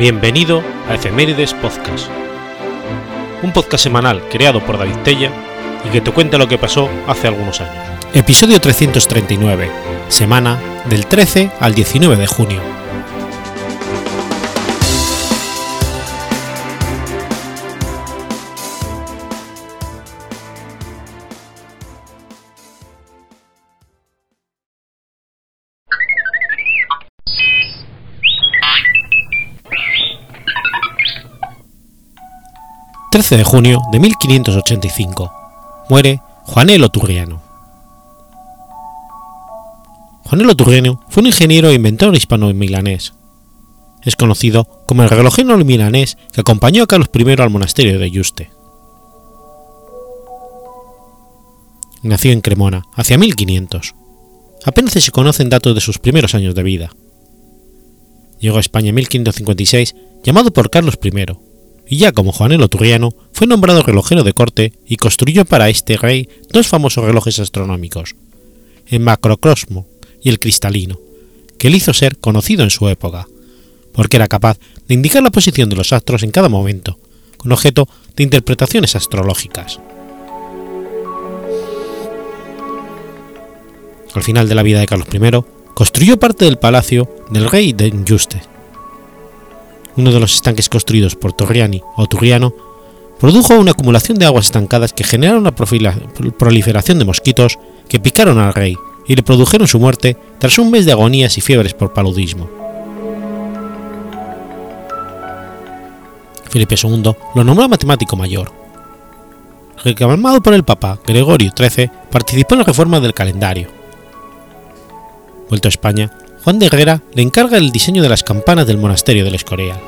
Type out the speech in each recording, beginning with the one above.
Bienvenido a Efemérides Podcast, un podcast semanal creado por David Tella y que te cuenta lo que pasó hace algunos años. Episodio 339, semana del 13 al 19 de junio. 13 de junio de 1585. Muere Juanelo Turriano. Juanelo Turriano fue un ingeniero e inventor hispano-milanés. Es conocido como el relojero milanés que acompañó a Carlos I al monasterio de Yuste. Nació en Cremona, hacia 1500. Apenas se conocen datos de sus primeros años de vida. Llegó a España en 1556, llamado por Carlos I, y ya como Juanelo Turriano fue nombrado relojero de corte y construyó para este rey dos famosos relojes astronómicos, el macrocosmo y el cristalino, que le hizo ser conocido en su época, porque era capaz de indicar la posición de los astros en cada momento, con objeto de interpretaciones astrológicas. Al final de la vida de Carlos I, construyó parte del palacio del rey de Injuste, uno de los estanques construidos por Torriani o Turriano, produjo una acumulación de aguas estancadas que generaron una proliferación de mosquitos que picaron al rey y le produjeron su muerte tras un mes de agonías y fiebres por paludismo. Felipe II lo nombró matemático mayor. Reclamado por el Papa Gregorio XIII, participó en la reforma del calendario. Vuelto a España, Juan de Herrera le encarga el diseño de las campanas del monasterio del Escorial.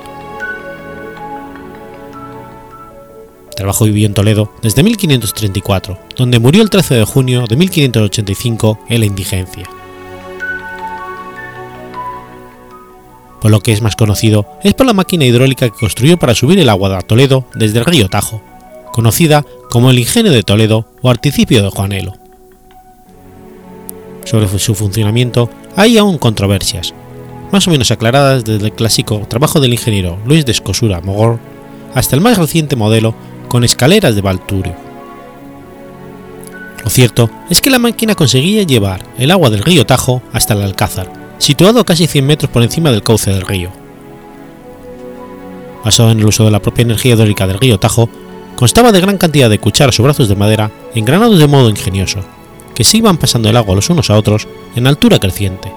Trabajó y vivió en Toledo desde 1534, donde murió el 13 de junio de 1585 en la indigencia. Por lo que es más conocido es por la máquina hidráulica que construyó para subir el agua de Toledo desde el río Tajo, conocida como el Ingenio de Toledo o Articipio de Juanelo. Sobre su funcionamiento hay aún controversias, más o menos aclaradas desde el clásico trabajo del ingeniero Luis de Escosura Mogor hasta el más reciente modelo con escaleras de Balturio. Lo cierto es que la máquina conseguía llevar el agua del río Tajo hasta el Alcázar, situado casi 100 metros por encima del cauce del río. Basado en el uso de la propia energía hidráulica del río Tajo, constaba de gran cantidad de cucharas o brazos de madera engranados de modo ingenioso, que se iban pasando el agua los unos a otros en altura creciente,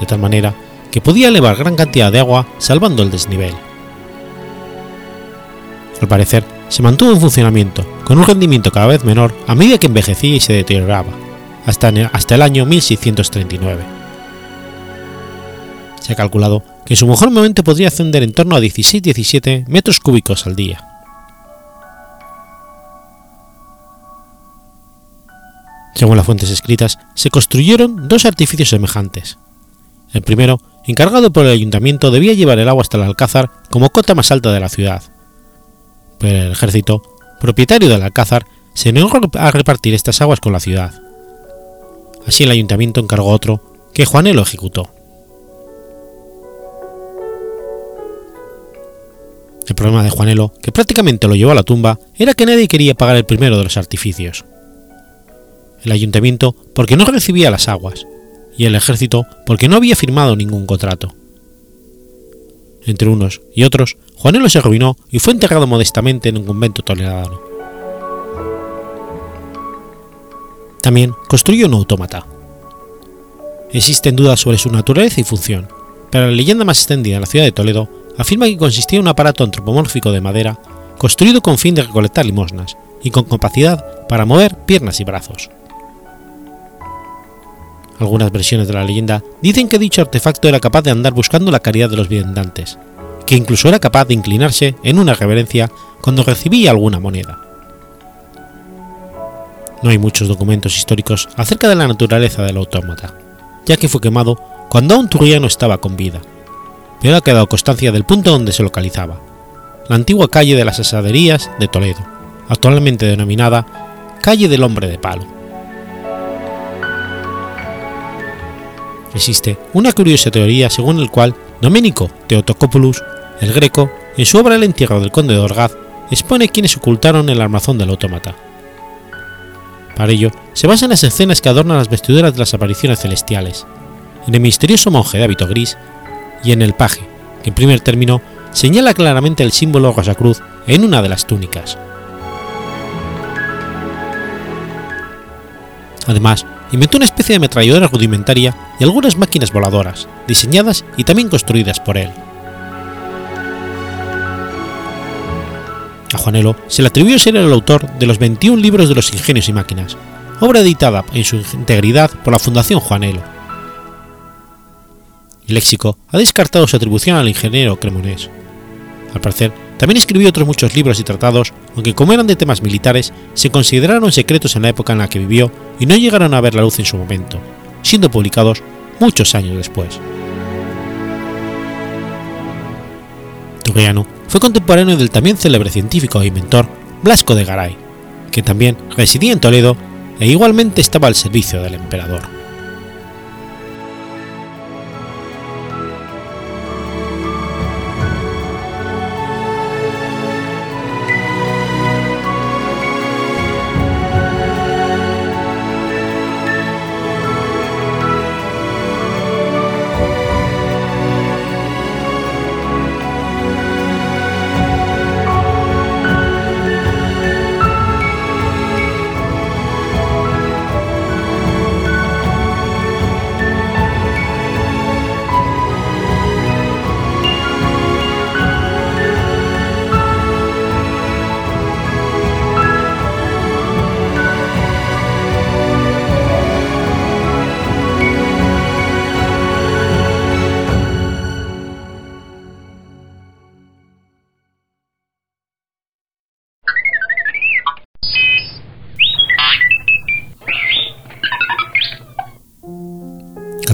de tal manera que podía elevar gran cantidad de agua salvando el desnivel. Al parecer, se mantuvo en funcionamiento, con un rendimiento cada vez menor a medida que envejecía y se deterioraba, hasta, el año 1639. Se ha calculado que en su mejor momento podría ascender en torno a 16-17 metros cúbicos al día. Según las fuentes escritas, se construyeron dos artificios semejantes. El primero, encargado por el ayuntamiento, debía llevar el agua hasta el Alcázar como cota más alta de la ciudad. Pero el ejército, propietario del Alcázar, se negó a repartir estas aguas con la ciudad. Así el ayuntamiento encargó otro, que Juanelo ejecutó. El problema de Juanelo, que prácticamente lo llevó a la tumba, era que nadie quería pagar el primero de los artificios el ayuntamiento porque no recibía las aguas, y el ejército porque no había firmado ningún contrato. Entre unos y otros, Juanelo se arruinó y fue enterrado modestamente en un convento toledano. También construyó un autómata. Existen dudas sobre su naturaleza y función, pero la leyenda más extendida en la ciudad de Toledo afirma que consistía en un aparato antropomórfico de madera construido con fin de recolectar limosnas y con capacidad para mover piernas y brazos. Algunas versiones de la leyenda dicen que dicho artefacto era capaz de andar buscando la caridad de los viandantes, que incluso era capaz de inclinarse en una reverencia cuando recibía alguna moneda. No hay muchos documentos históricos acerca de la naturaleza del autómata, ya que fue quemado cuando aún Turriano estaba con vida, pero ha quedado constancia del punto donde se localizaba, la antigua calle de las asaderías de Toledo, actualmente denominada Calle del Hombre de Palo. Existe una curiosa teoría según el cual Domenico Theotokopoulos, El Greco, en su obra El entierro del conde de Orgaz, expone quienes ocultaron el armazón del autómata. Para ello, se basa en las escenas que adornan las vestiduras de las apariciones celestiales, en el misterioso monje de hábito gris y en el paje, que en primer término señala claramente el símbolo Rosacruz en una de las túnicas. Además, inventó una especie de ametralladora rudimentaria y algunas máquinas voladoras, diseñadas y también construidas por él. A Juanelo se le atribuyó ser el autor de los 21 libros de los ingenios y máquinas, obra editada en su integridad por la Fundación Juanelo. El léxico ha descartado su atribución al ingeniero cremonés. Al parecer, también escribió otros muchos libros y tratados, aunque como eran de temas militares, se consideraron secretos en la época en la que vivió y no llegaron a ver la luz en su momento, siendo publicados muchos años después. Turriano fue contemporáneo del también célebre científico e inventor Blasco de Garay, que también residía en Toledo e igualmente estaba al servicio del emperador.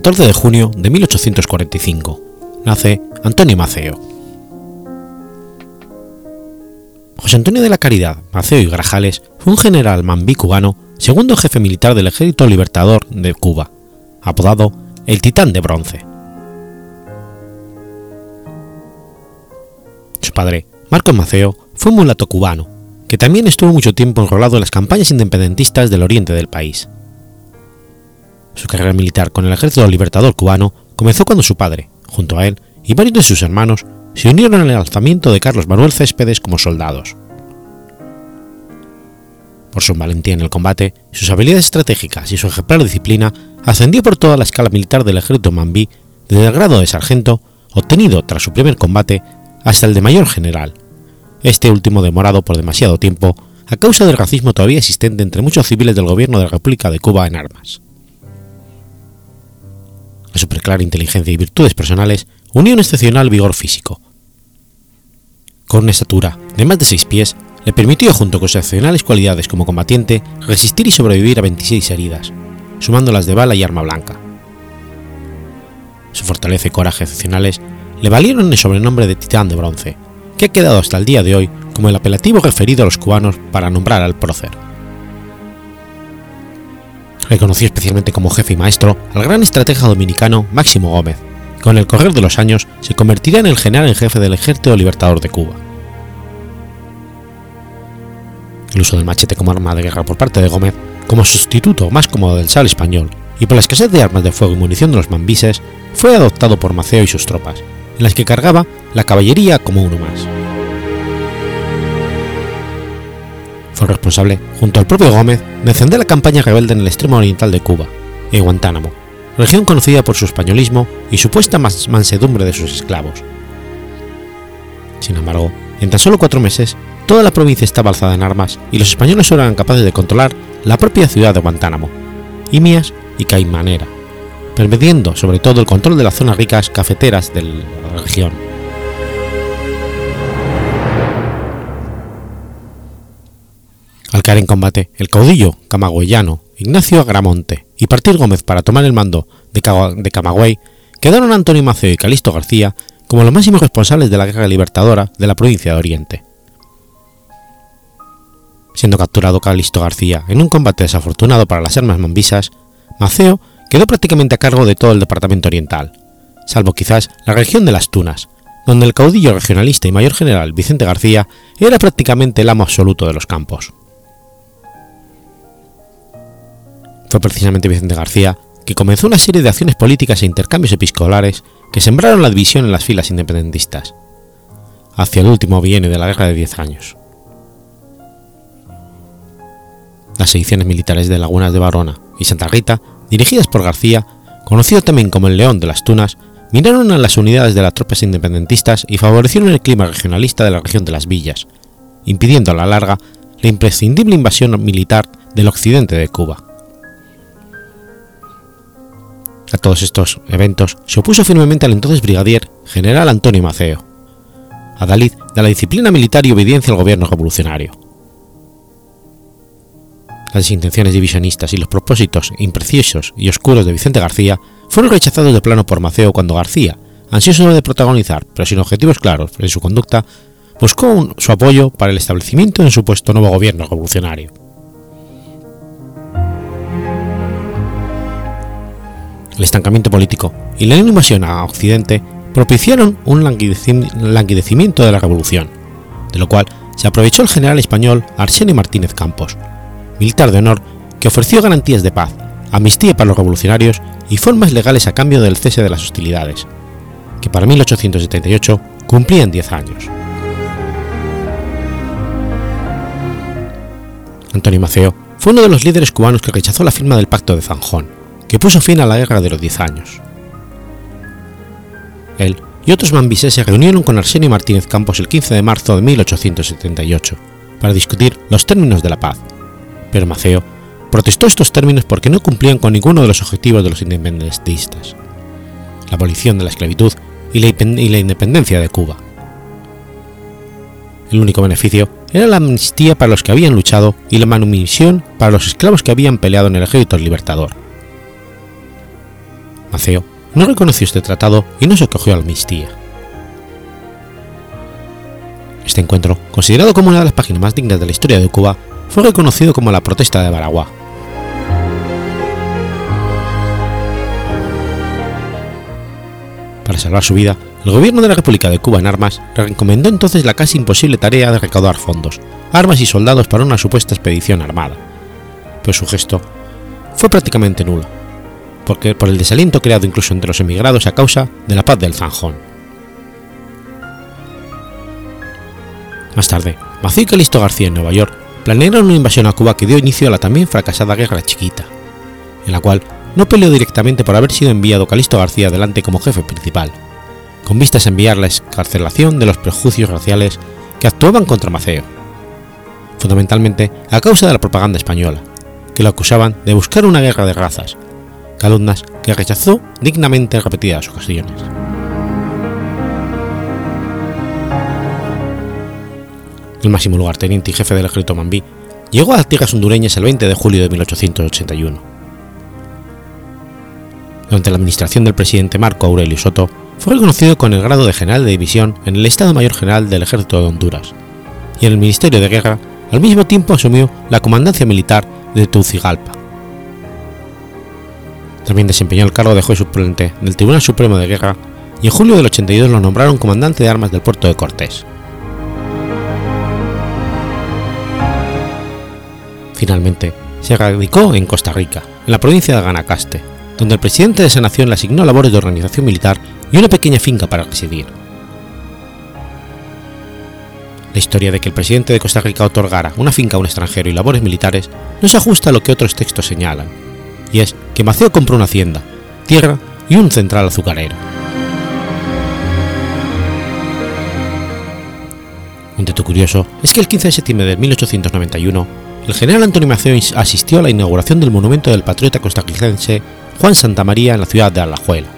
14 de junio de 1845. Nace Antonio Maceo. José Antonio de la Caridad Maceo y Grajales fue un general mambí cubano, segundo jefe militar del Ejército Libertador de Cuba, apodado el Titán de Bronce. Su padre, Marcos Maceo, fue un mulato cubano, que también estuvo mucho tiempo enrolado en las campañas independentistas del oriente del país. Su carrera militar con el Ejército Libertador cubano comenzó cuando su padre, junto a él y varios de sus hermanos, se unieron al alzamiento de Carlos Manuel Céspedes como soldados. Por su valentía en el combate, sus habilidades estratégicas y su ejemplar disciplina, ascendió por toda la escala militar del ejército mambí, desde el grado de sargento, obtenido tras su primer combate, hasta el de mayor general, este último demorado por demasiado tiempo a causa del racismo todavía existente entre muchos civiles del gobierno de la República de Cuba en armas a su preclara inteligencia y virtudes personales, unía un excepcional vigor físico. Con una estatura de más de seis pies, le permitió, junto con sus excepcionales cualidades como combatiente, resistir y sobrevivir a 26 heridas, sumándolas de bala y arma blanca. Su fortaleza y coraje excepcionales le valieron el sobrenombre de Titán de Bronce, que ha quedado hasta el día de hoy como el apelativo referido a los cubanos para nombrar al prócer reconoció especialmente como jefe y maestro al gran estratega dominicano Máximo Gómez, que con el correr de los años se convertiría en el general en jefe del Ejército Libertador de Cuba. El uso del machete como arma de guerra por parte de Gómez, como sustituto más cómodo del sal español y por la escasez de armas de fuego y munición de los mambises, fue adoptado por Maceo y sus tropas, en las que cargaba la caballería como uno más. Fue responsable, junto al propio Gómez, de encender la campaña rebelde en el extremo oriental de Cuba, en Guantánamo, región conocida por su españolismo y supuesta mansedumbre de sus esclavos. Sin embargo, en tan solo cuatro meses, toda la provincia estaba alzada en armas y los españoles eran capaces de controlar la propia ciudad de Guantánamo, Imias y Caimanera, permitiendo sobre todo el control de las zonas ricas cafeteras de la región. Al caer en combate, el caudillo camagüeyano Ignacio Agramonte y Partir Gómez para tomar el mando de, Camagüey quedaron Antonio Maceo y Calisto García como los máximos responsables de la guerra libertadora de la provincia de Oriente. Siendo capturado Calisto García en un combate desafortunado para las armas mambisas, Maceo quedó prácticamente a cargo de todo el departamento oriental, salvo quizás la región de las Tunas, donde el caudillo regionalista y mayor general Vicente García era prácticamente el amo absoluto de los campos. Fue precisamente Vicente García que comenzó una serie de acciones políticas e intercambios episcolares que sembraron la división en las filas independentistas, hacia el último bienio de la Guerra de Diez Años. Las ediciones militares de Lagunas de Barona y Santa Rita, dirigidas por García, conocido también como el León de las Tunas, miraron a las unidades de las tropas independentistas y favorecieron el clima regionalista de la región de las villas, impidiendo a la larga la imprescindible invasión militar del occidente de Cuba. A todos estos eventos se opuso firmemente al entonces brigadier general Antonio Maceo, adalid de la disciplina militar y obediencia al gobierno revolucionario. Las intenciones divisionistas y los propósitos imprecisos y oscuros de Vicente García fueron rechazados de plano por Maceo cuando García, ansioso de protagonizar, pero sin objetivos claros en su conducta, buscó su apoyo para el establecimiento de un supuesto nuevo gobierno revolucionario. El estancamiento político y la invasión a Occidente propiciaron un languidecimiento de la revolución, de lo cual se aprovechó el general español Arsenio Martínez Campos, militar de honor que ofreció garantías de paz, amnistía para los revolucionarios y formas legales a cambio del cese de las hostilidades, que para 1878 cumplían 10 años. Antonio Maceo fue uno de los líderes cubanos que rechazó la firma del Pacto de Zanjón, que puso fin a la Guerra de los Diez Años. Él y otros mambises se reunieron con Arsenio Martínez Campos el 15 de marzo de 1878 para discutir los términos de la paz, pero Maceo protestó estos términos porque no cumplían con ninguno de los objetivos de los independentistas, la abolición de la esclavitud y la independencia de Cuba. El único beneficio era la amnistía para los que habían luchado y la manumisión para los esclavos que habían peleado en el ejército libertador. Maceo no reconoció este tratado y no se acogió a la amnistía. Este encuentro, considerado como una de las páginas más dignas de la historia de Cuba, fue reconocido como la protesta de Baraguá. Para salvar su vida, el gobierno de la República de Cuba en armas le encomendó entonces la casi imposible tarea de recaudar fondos, armas y soldados para una supuesta expedición armada. Pero su gesto fue prácticamente nulo, porque por el desaliento creado incluso entre los emigrados a causa de la paz del Zanjón. Más tarde, Maceo y Calisto García en Nueva York planearon una invasión a Cuba que dio inicio a la también fracasada Guerra Chiquita, en la cual no peleó directamente por haber sido enviado Calisto García adelante como jefe principal, con vistas a enviar la escarcelación de los prejuicios raciales que actuaban contra Maceo, fundamentalmente a causa de la propaganda española, que lo acusaban de buscar una guerra de razas, calumnas que rechazó dignamente en repetidas ocasiones. El máximo lugarteniente y jefe del ejército mambí llegó a las tierras hondureñas el 20 de julio de 1881. Durante la administración del presidente Marco Aurelio Soto, fue reconocido con el grado de general de división en el Estado Mayor General del Ejército de Honduras, y en el Ministerio de Guerra al mismo tiempo asumió la comandancia militar de Tucigalpa. También desempeñó el cargo de juez suplente del Tribunal Supremo de Guerra y en julio del 82 lo nombraron comandante de armas del puerto de Cortés. Finalmente, se radicó en Costa Rica, en la provincia de Guanacaste, donde el presidente de esa nación le asignó labores de organización militar y una pequeña finca para residir. La historia de que el presidente de Costa Rica otorgara una finca a un extranjero y labores militares no se ajusta a lo que otros textos señalan, que Maceo compró una hacienda, tierra y un central azucarero. Un dato curioso es que el 15 de septiembre de 1891, el general Antonio Maceo asistió a la inauguración del monumento del patriota costarricense Juan Santamaría en la ciudad de Alajuela.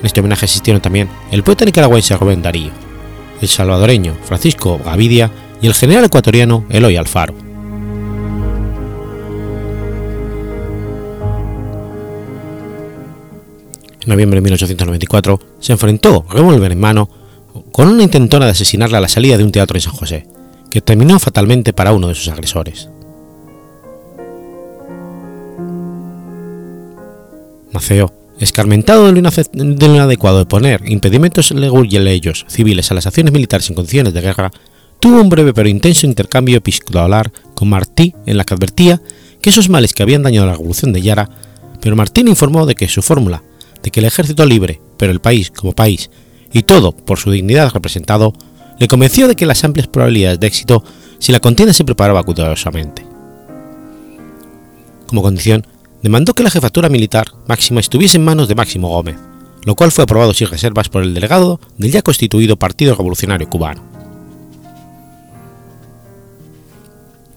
En este homenaje asistieron también el poeta nicaragüense Rubén Darío, el salvadoreño Francisco Gavidia y el general ecuatoriano Eloy Alfaro. En noviembre de 1894 se enfrentó, revólver en mano, con una intentona de asesinarla a la salida de un teatro en San José, que terminó fatalmente para uno de sus agresores. Maceo escarmentado de inadecuado de poner impedimentos leyes civiles a las acciones militares en condiciones de guerra, tuvo un breve pero intenso intercambio epistolar con Martí en la que advertía que esos males que habían dañado la revolución de Yara, pero Martín informó de que su fórmula de que el ejército libre, pero el país como país, y todo por su dignidad representado, le convenció de que las amplias probabilidades de éxito si la contienda se preparaba cuidadosamente. Como condición, demandó que la jefatura militar máxima estuviese en manos de Máximo Gómez, lo cual fue aprobado sin reservas por el delegado del ya constituido Partido Revolucionario Cubano.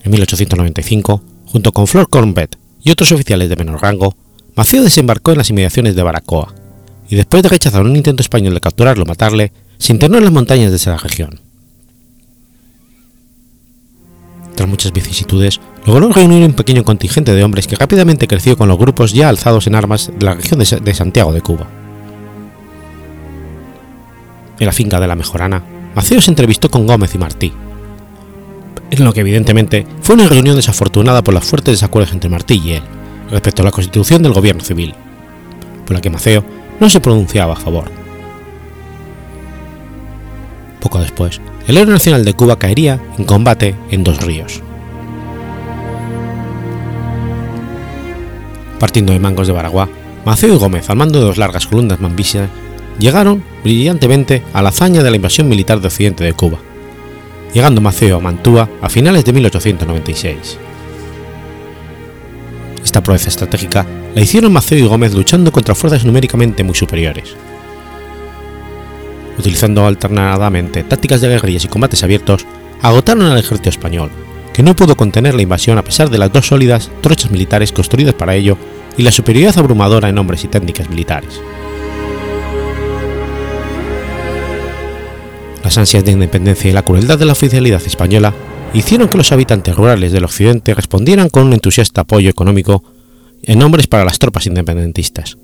En 1895, junto con Flor Cornbet y otros oficiales de menor rango, Maceo desembarcó en las inmediaciones de Baracoa, y después de rechazar un intento español de capturarlo o matarle, se internó en las montañas de esa región. Tras muchas vicisitudes, logró reunir un pequeño contingente de hombres que rápidamente creció con los grupos ya alzados en armas de la región de Santiago de Cuba. En la finca de la Mejorana, Maceo se entrevistó con Gómez y Martí, en lo que evidentemente fue una reunión desafortunada por los fuertes desacuerdos entre Martí y él respecto a la constitución del gobierno civil, por la que Maceo no se pronunciaba a favor. Poco después, el héroe nacional de Cuba caería en combate en Dos Ríos. Partiendo de Mangos de Baraguá, Maceo y Gómez, al mando de dos largas columnas mambisias, llegaron brillantemente a la hazaña de la invasión militar de Occidente de Cuba, llegando Maceo a Mantua a finales de 1896. Esta proeza estratégica la hicieron Maceo y Gómez luchando contra fuerzas numéricamente muy superiores, utilizando alternadamente tácticas de guerrillas y combates abiertos, agotaron al ejército español, que no pudo contener la invasión a pesar de las dos sólidas trochas militares construidas para ello y la superioridad abrumadora en hombres y técnicas militares. Las ansias de independencia y la crueldad de la oficialidad española hicieron que los habitantes rurales del occidente respondieran con un entusiasta apoyo económico en hombres para las tropas independentistas.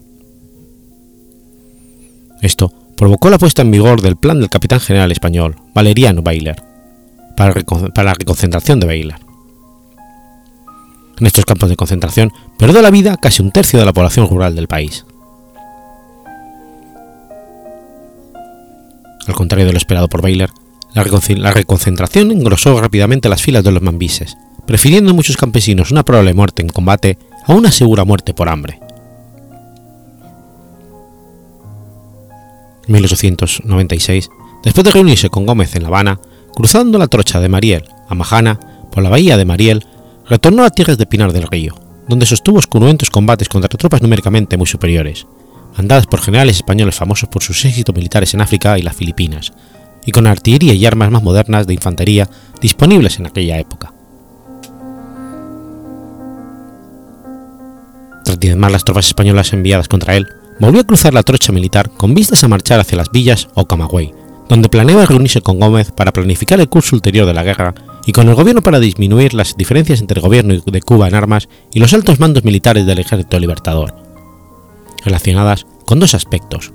Esto provocó la puesta en vigor del plan del capitán general español, Valeriano Bayler, para, la reconcentración de Bayler. En estos campos de concentración perdió la vida casi un tercio de la población rural del país. Al contrario de lo esperado por Bayler, la, reconcentración engrosó rápidamente las filas de los mambises, prefiriendo muchos campesinos una probable muerte en combate a una segura muerte por hambre. 1896, después de reunirse con Gómez en La Habana, cruzando la trocha de Mariel a Majana por la bahía de Mariel, retornó a tierras de Pinar del Río, donde sostuvo cruentos combates contra tropas numéricamente muy superiores, mandadas por generales españoles famosos por sus éxitos militares en África y las Filipinas, y con artillería y armas más modernas de infantería disponibles en aquella época. Tras diezmar las tropas españolas enviadas contra él, volvió a cruzar la trocha militar con vistas a marchar hacia las villas o Camagüey, donde planeaba reunirse con Gómez para planificar el curso ulterior de la guerra y con el gobierno para disminuir las diferencias entre el gobierno de Cuba en armas y los altos mandos militares del Ejército Libertador, relacionadas con dos aspectos.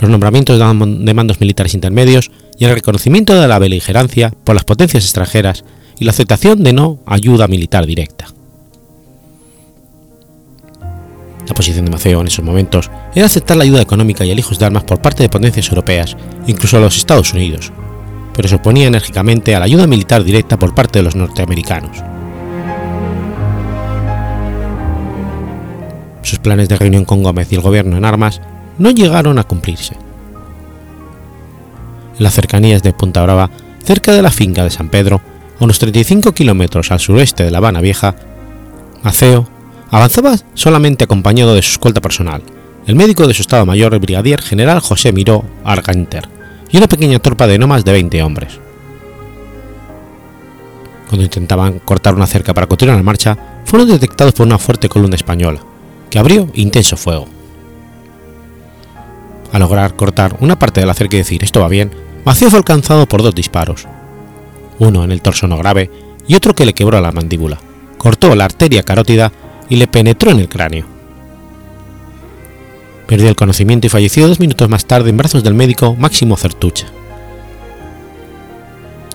Los nombramientos de mandos militares intermedios y el reconocimiento de la beligerancia por las potencias extranjeras y la aceptación de no ayuda militar directa. La posición de Maceo en esos momentos era aceptar la ayuda económica y alijos de armas por parte de potencias europeas, incluso a los Estados Unidos, pero se oponía enérgicamente a la ayuda militar directa por parte de los norteamericanos. Sus planes de reunión con Gómez y el gobierno en armas no llegaron a cumplirse. En las cercanías de Punta Brava, cerca de la finca de San Pedro, a unos 35 kilómetros al sureste de La Habana Vieja, Maceo Avanzaba solamente acompañado de su escolta personal, el médico de su Estado Mayor, el brigadier general José Miró Arganter, y una pequeña tropa de no más de 20 hombres. Cuando intentaban cortar una cerca para continuar la marcha, fueron detectados por una fuerte columna española, que abrió intenso fuego. Al lograr cortar una parte de la cerca y decir esto va bien, Maceo fue alcanzado por dos disparos, uno en el torso no grave y otro que le quebró la mandíbula, cortó la arteria carótida y le penetró en el cráneo. Perdió el conocimiento y falleció dos minutos más tarde en brazos del médico Máximo Certucha.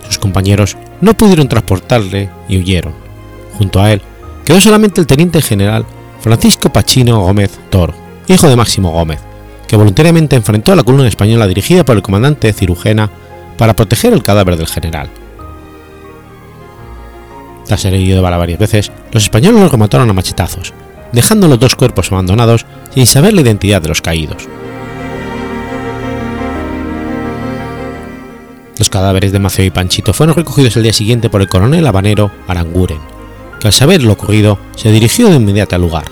Sus compañeros no pudieron transportarle y huyeron. Junto a él quedó solamente el teniente general Francisco Pachino Gómez Toro, hijo de Máximo Gómez, que voluntariamente enfrentó a la columna española dirigida por el comandante Cirujena para proteger el cadáver del general. Tras ser herido de bala varias veces, los españoles lo remataron a machetazos, dejando los dos cuerpos abandonados sin saber la identidad de los caídos. Los cadáveres de Maceo y Panchito fueron recogidos el día siguiente por el coronel habanero Aranguren, que al saber lo ocurrido se dirigió de inmediato al lugar.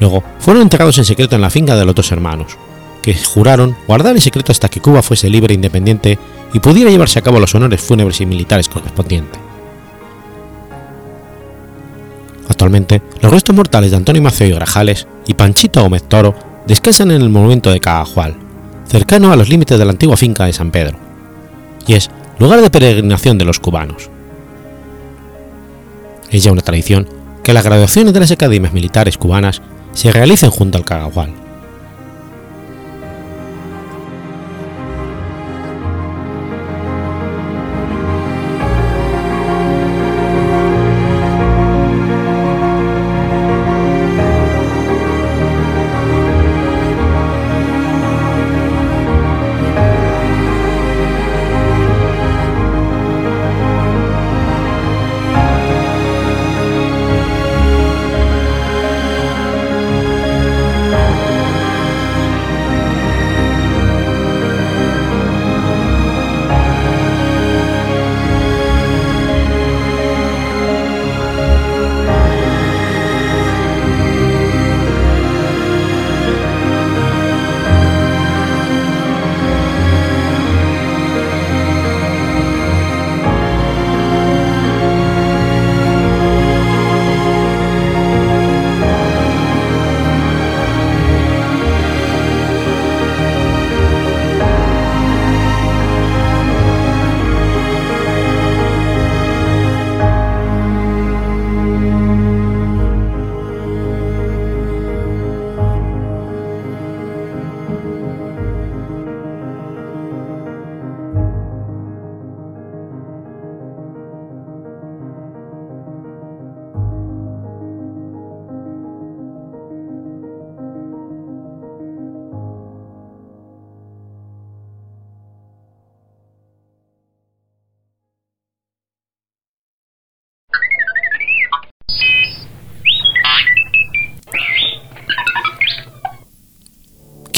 Luego fueron enterrados en secreto en la finca de los dos hermanos, que juraron guardar el secreto hasta que Cuba fuese libre e independiente y pudiera llevarse a cabo los honores fúnebres y militares correspondientes. Actualmente, los restos mortales de Antonio Maceo y Grajales y Panchito Gómez Toro descansan en el monumento de Cagajual, cercano a los límites de la antigua finca de San Pedro, y es lugar de peregrinación de los cubanos. Es ya una tradición que las graduaciones de las academias militares cubanas se realicen junto al Cagajual.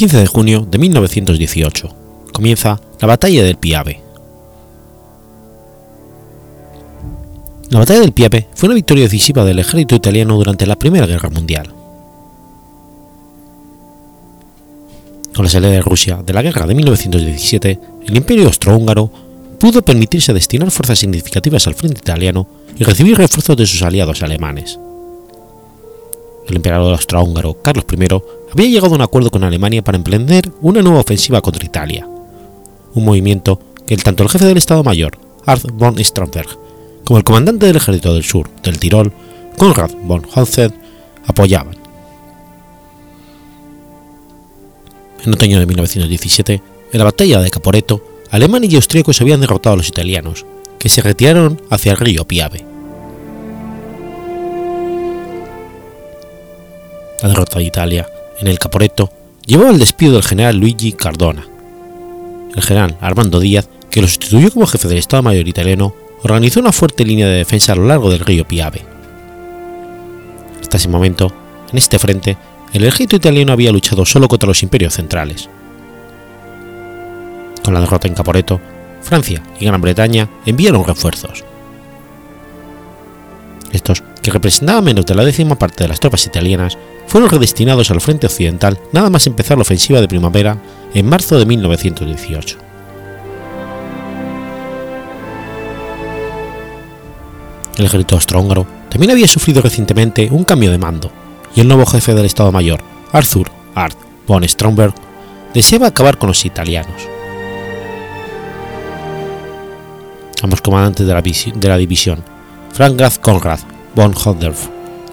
15 de junio de 1918 comienza la Batalla del Piave. La Batalla del Piave fue una victoria decisiva del ejército italiano durante la Primera Guerra Mundial. Con la salida de Rusia de la guerra de 1917, el Imperio Austrohúngaro pudo permitirse destinar fuerzas significativas al frente italiano y recibir refuerzos de sus aliados alemanes el emperador austrohúngaro Carlos I había llegado a un acuerdo con Alemania para emprender una nueva ofensiva contra Italia, un movimiento que tanto el jefe del Estado Mayor, Arth von Stromberg, como el comandante del ejército del sur del Tirol, Konrad von Holstein, apoyaban. En otoño de 1917, en la batalla de Caporetto, alemanes y austríacos habían derrotado a los italianos, que se retiraron hacia el río Piave. La derrota de Italia en el Caporetto llevó al despido del general Luigi Cardona. El general Armando Díaz, que lo sustituyó como jefe del Estado Mayor italiano, organizó una fuerte línea de defensa a lo largo del río Piave. Hasta ese momento, en este frente, el ejército italiano había luchado solo contra los imperios centrales. Con la derrota en Caporetto, Francia y Gran Bretaña enviaron refuerzos. Estos, que representaban menos de la décima parte de las tropas italianas, fueron redestinados al frente occidental nada más empezar la ofensiva de primavera en marzo de 1918. El ejército austrohúngaro también había sufrido recientemente un cambio de mando, y el nuevo jefe del Estado Mayor, Arthur Art von Stromberg, deseaba acabar con los italianos. Ambos comandantes de la, división, Frank Graf Konrad von Hodderf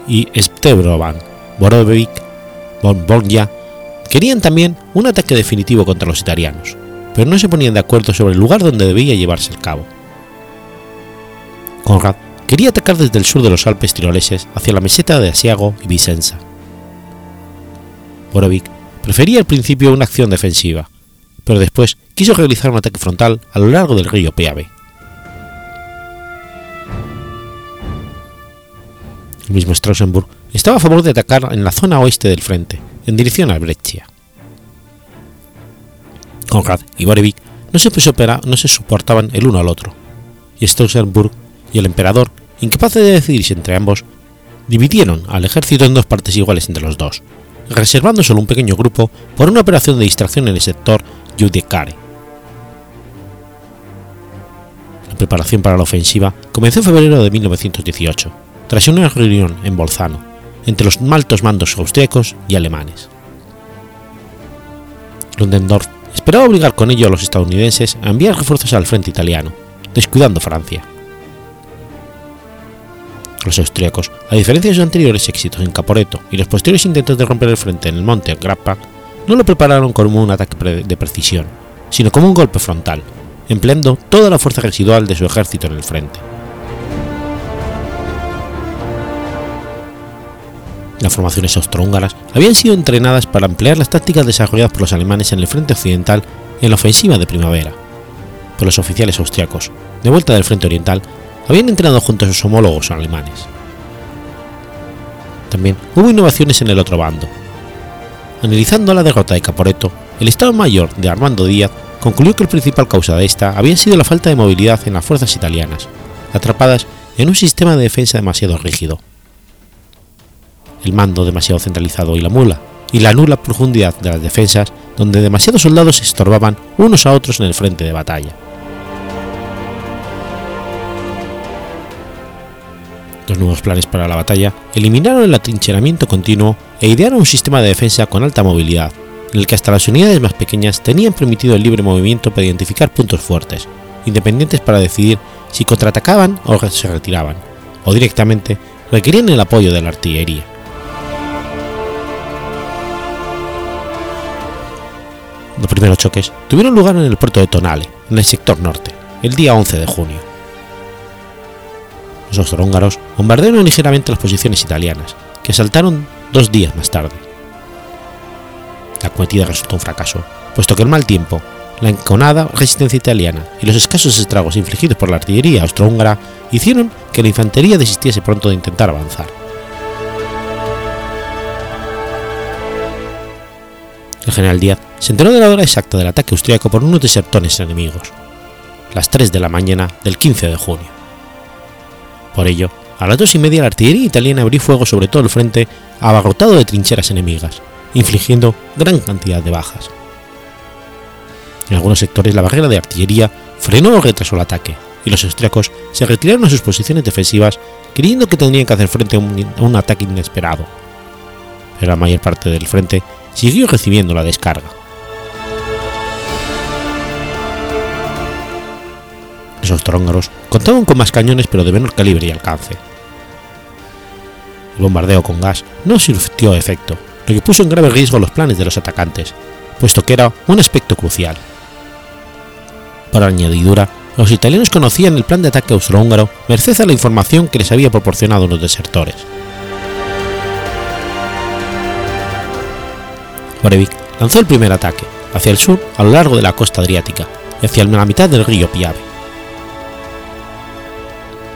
y Stebrovan Borovic, von Borgia, querían también un ataque definitivo contra los italianos, pero no se ponían de acuerdo sobre el lugar donde debía llevarse el cabo. Conrad quería atacar desde el sur de los Alpes tiroleses hacia la meseta de Asiago y Vicenza. Borovic prefería al principio una acción defensiva, pero después quiso realizar un ataque frontal a lo largo del río Piave. El mismo Strausenburg estaba a favor de atacar en la zona oeste del frente, en dirección a Brescia. Conrad y Borovic no se, no se soportaban el uno al otro, y Strausenburg y el emperador, incapaces de decidirse entre ambos, dividieron al ejército en dos partes iguales entre los dos, reservando solo un pequeño grupo por una operación de distracción en el sector Judecare. La preparación para la ofensiva comenzó en febrero de 1918, tras una reunión en Bolzano entre los altos mandos austríacos y alemanes. Ludendorff esperaba obligar con ello a los estadounidenses a enviar refuerzos al frente italiano, descuidando Francia. Los austríacos, a diferencia de sus anteriores éxitos en Caporeto y los posteriores intentos de romper el frente en el monte Grappa, no lo prepararon como un ataque de precisión, sino como un golpe frontal, empleando toda la fuerza residual de su ejército en el frente. Las formaciones austrohúngaras habían sido entrenadas para emplear las tácticas desarrolladas por los alemanes en el frente occidental en la ofensiva de primavera, pero los oficiales austriacos, de vuelta del frente oriental, habían entrenado junto a sus homólogos alemanes. También hubo innovaciones en el otro bando. Analizando la derrota de Caporeto, el Estado Mayor de Armando Díaz concluyó que la principal causa de esta había sido la falta de movilidad en las fuerzas italianas, atrapadas en un sistema de defensa demasiado rígido. El mando demasiado centralizado y la mula, y la nula profundidad de las defensas, donde demasiados soldados se estorbaban unos a otros en el frente de batalla. Los nuevos planes para la batalla eliminaron el atrincheramiento continuo e idearon un sistema de defensa con alta movilidad, en el que hasta las unidades más pequeñas tenían permitido el libre movimiento para identificar puntos fuertes, independientes para decidir si contraatacaban o se retiraban, o directamente requerían el apoyo de la artillería. Los primeros choques tuvieron lugar en el puerto de Tonale, en el sector norte, el día 11 de junio los austrohúngaros bombardearon ligeramente las posiciones italianas, que saltaron dos días más tarde. La cometida resultó un fracaso, puesto que el mal tiempo, la enconada resistencia italiana y los escasos estragos infligidos por la artillería austrohúngara hicieron que la infantería desistiese pronto de intentar avanzar. General Díaz se enteró de la hora exacta del ataque austriaco por unos desertones enemigos, las 3 de la mañana del 15 de junio. Por ello, a las dos y media la artillería italiana abrió fuego sobre todo el frente abarrotado de trincheras enemigas, infligiendo gran cantidad de bajas. En algunos sectores la barrera de artillería frenó o retrasó el ataque, y los austriacos se retiraron a sus posiciones defensivas creyendo que tendrían que hacer frente a un, a un ataque inesperado. Pero la mayor parte del frente siguió recibiendo la descarga. Los austrohúngaros contaban con más cañones pero de menor calibre y alcance. El bombardeo con gas no surtió efecto, lo que puso en grave riesgo los planes de los atacantes, puesto que era un aspecto crucial. Por añadidura, los italianos conocían el plan de ataque austrohúngaro merced a la información que les había proporcionado los desertores. Borevik lanzó el primer ataque, hacia el sur a lo largo de la costa adriática y hacia la mitad del río Piave.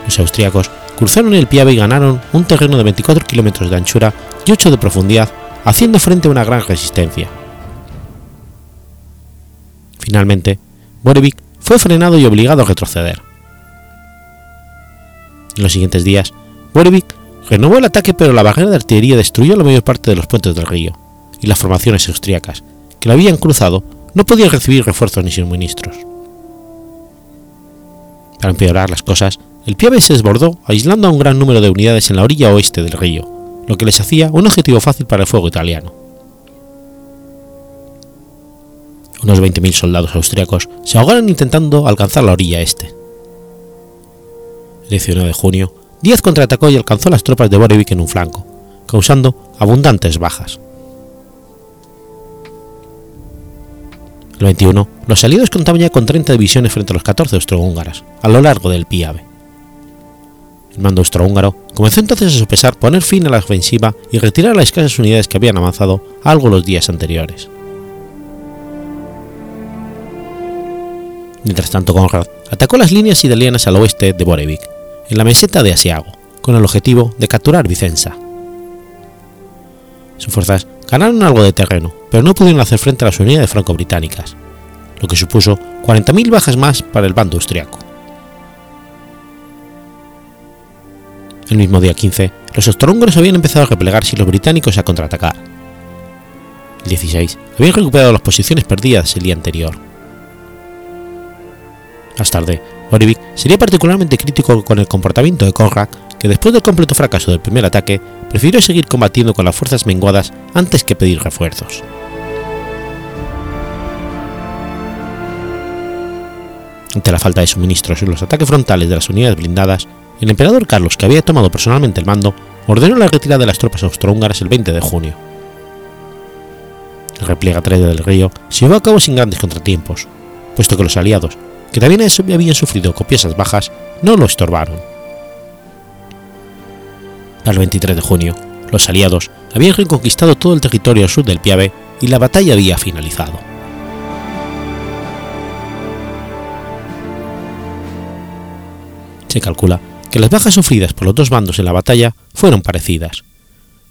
Los austríacos cruzaron el Piave y ganaron un terreno de 24 kilómetros de anchura y 8 de profundidad, haciendo frente a una gran resistencia. Finalmente, Borevik fue frenado y obligado a retroceder. En los siguientes días, Borevik renovó el ataque pero la barrera de artillería destruyó la mayor parte de los puentes del río, y las formaciones austríacas, que lo habían cruzado, no podían recibir refuerzos ni suministros. Para empeorar las cosas, el Piave se desbordó aislando a un gran número de unidades en la orilla oeste del río, lo que les hacía un objetivo fácil para el fuego italiano. Unos 20.000 soldados austriacos se ahogaron intentando alcanzar la orilla este. El 19 de junio, Díaz contraatacó y alcanzó las tropas de Borevik en un flanco, causando abundantes bajas. El 21, los aliados contaban ya con 30 divisiones frente a los 14 austrohúngaras, a lo largo del Piave El mando austrohúngaro comenzó entonces a sopesar poner fin a la ofensiva y retirar las escasas unidades que habían avanzado algo los días anteriores. Mientras tanto, Conrad atacó las líneas italianas al oeste de Borevik, en la meseta de Asiago, con el objetivo de capturar Vicenza. Sus fuerzas ganaron algo de terreno, pero no pudieron hacer frente a las unidades franco-británicas, lo que supuso 40.000 bajas más para el bando austriaco. El mismo día 15, los austrohúngaros habían empezado a replegarse y los británicos a contraatacar. El 16 habían recuperado las posiciones perdidas el día anterior. Más tarde, Borevik sería particularmente crítico con el comportamiento de Conrad, que después del completo fracaso del primer ataque, prefirió seguir combatiendo con las fuerzas menguadas antes que pedir refuerzos. Ante la falta de suministros y los ataques frontales de las unidades blindadas, el emperador Carlos, que había tomado personalmente el mando, ordenó la retirada de las tropas austrohúngaras el 20 de junio. El repliegue a del río se llevó a cabo sin grandes contratiempos, puesto que los aliados, que también habían sufrido copiosas bajas, no lo estorbaron. Al 23 de junio, los aliados habían reconquistado todo el territorio al sur del Piave y la batalla había finalizado. Se calcula que las bajas sufridas por los dos bandos en la batalla fueron parecidas,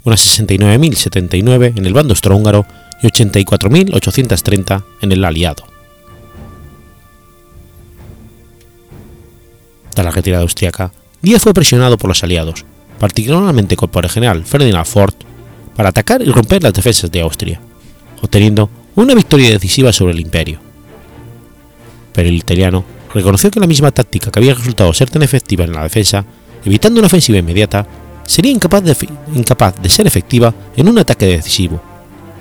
unas 69.079 en el bando austrohúngaro y 84.830 en el aliado. Tras la retirada austriaca, Díaz fue presionado por los aliados, particularmente por el general Ferdinand Ford, para atacar y romper las defensas de Austria, obteniendo una victoria decisiva sobre el imperio. Pero el italiano reconoció que la misma táctica que había resultado ser tan efectiva en la defensa, evitando una ofensiva inmediata, sería incapaz de, ser efectiva en un ataque decisivo,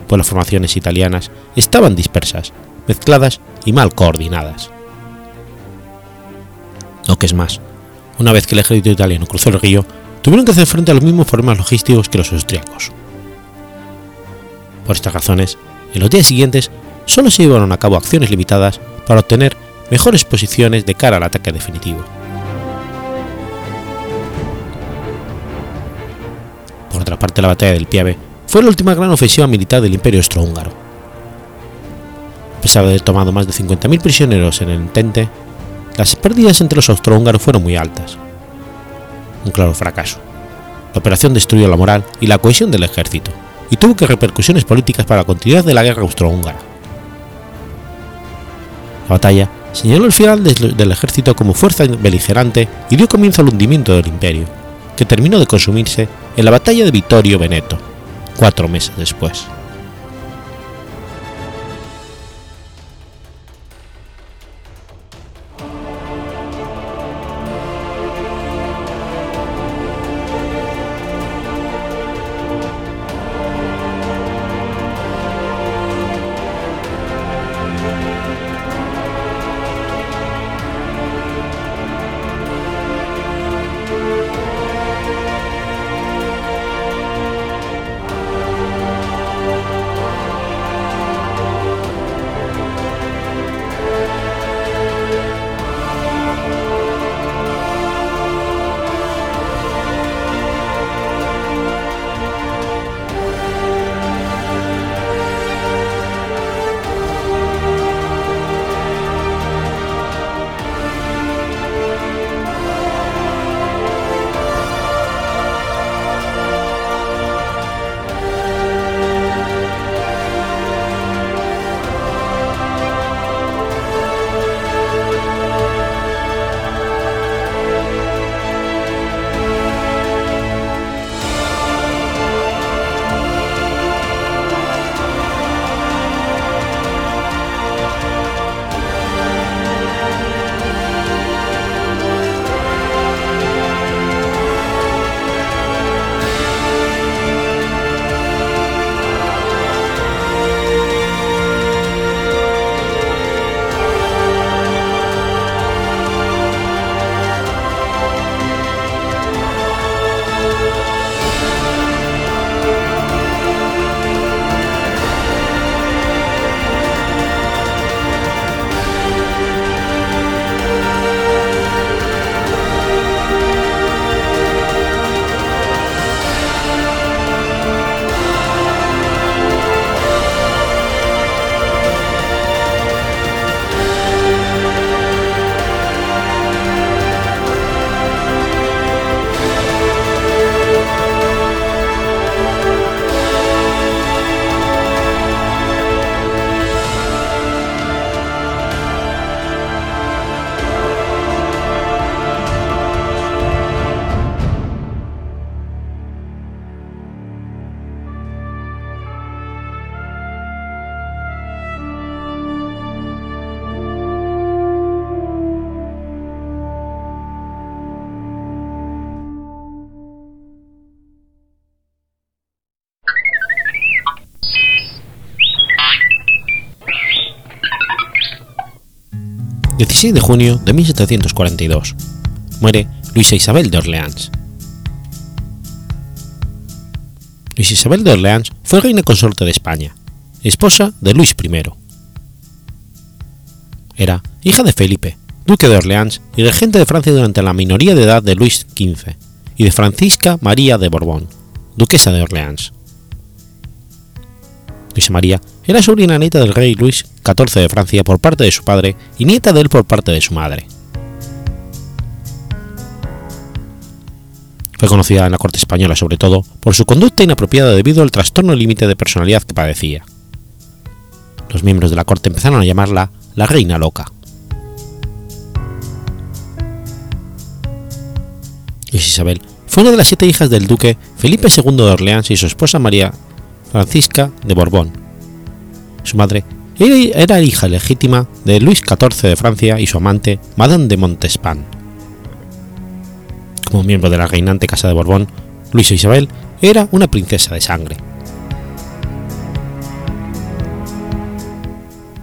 pues las formaciones italianas estaban dispersas, mezcladas y mal coordinadas. Lo que es más, una vez que el ejército italiano cruzó el río, tuvieron que hacer frente a los mismos problemas logísticos que los austriacos. Por estas razones, en los días siguientes solo se llevaron a cabo acciones limitadas para obtener mejores posiciones de cara al ataque definitivo. Por otra parte, la batalla del Piave fue la última gran ofensiva militar del Imperio Austrohúngaro. A pesar de haber tomado más de 50.000 prisioneros en el entente, las pérdidas entre los austrohúngaros fueron muy altas. Un claro fracaso. La operación destruyó la moral y la cohesión del ejército, y tuvo que repercusiones políticas para la continuidad de la guerra austrohúngara. La batalla señaló el final del ejército como fuerza beligerante y dio comienzo al hundimiento del imperio, que terminó de consumirse en la batalla de Vittorio Veneto, cuatro meses después. 16 de junio de 1742. Muere Luisa Isabel de Orleans. Luisa Isabel de Orleans fue reina consorte de España, esposa de Luis I. Era hija de Felipe, duque de Orleans y regente de Francia durante la minoría de edad de Luis XV, y de Francisca María de Borbón, duquesa de Orleans. Luisa María era sobrina nieta del rey Luis XIV de Francia por parte de su padre y nieta de él por parte de su madre. Fue conocida en la corte española sobre todo por su conducta inapropiada debido al trastorno límite de personalidad que padecía. Los miembros de la corte empezaron a llamarla la Reina Loca. Luis Isabel fue una de las siete hijas del duque Felipe II de Orleans y su esposa María Francisca de Borbón. Su madre era hija legítima de Luis XIV de Francia y su amante Madame de Montespan. Como miembro de la reinante Casa de Borbón, Luisa Isabel era una princesa de sangre.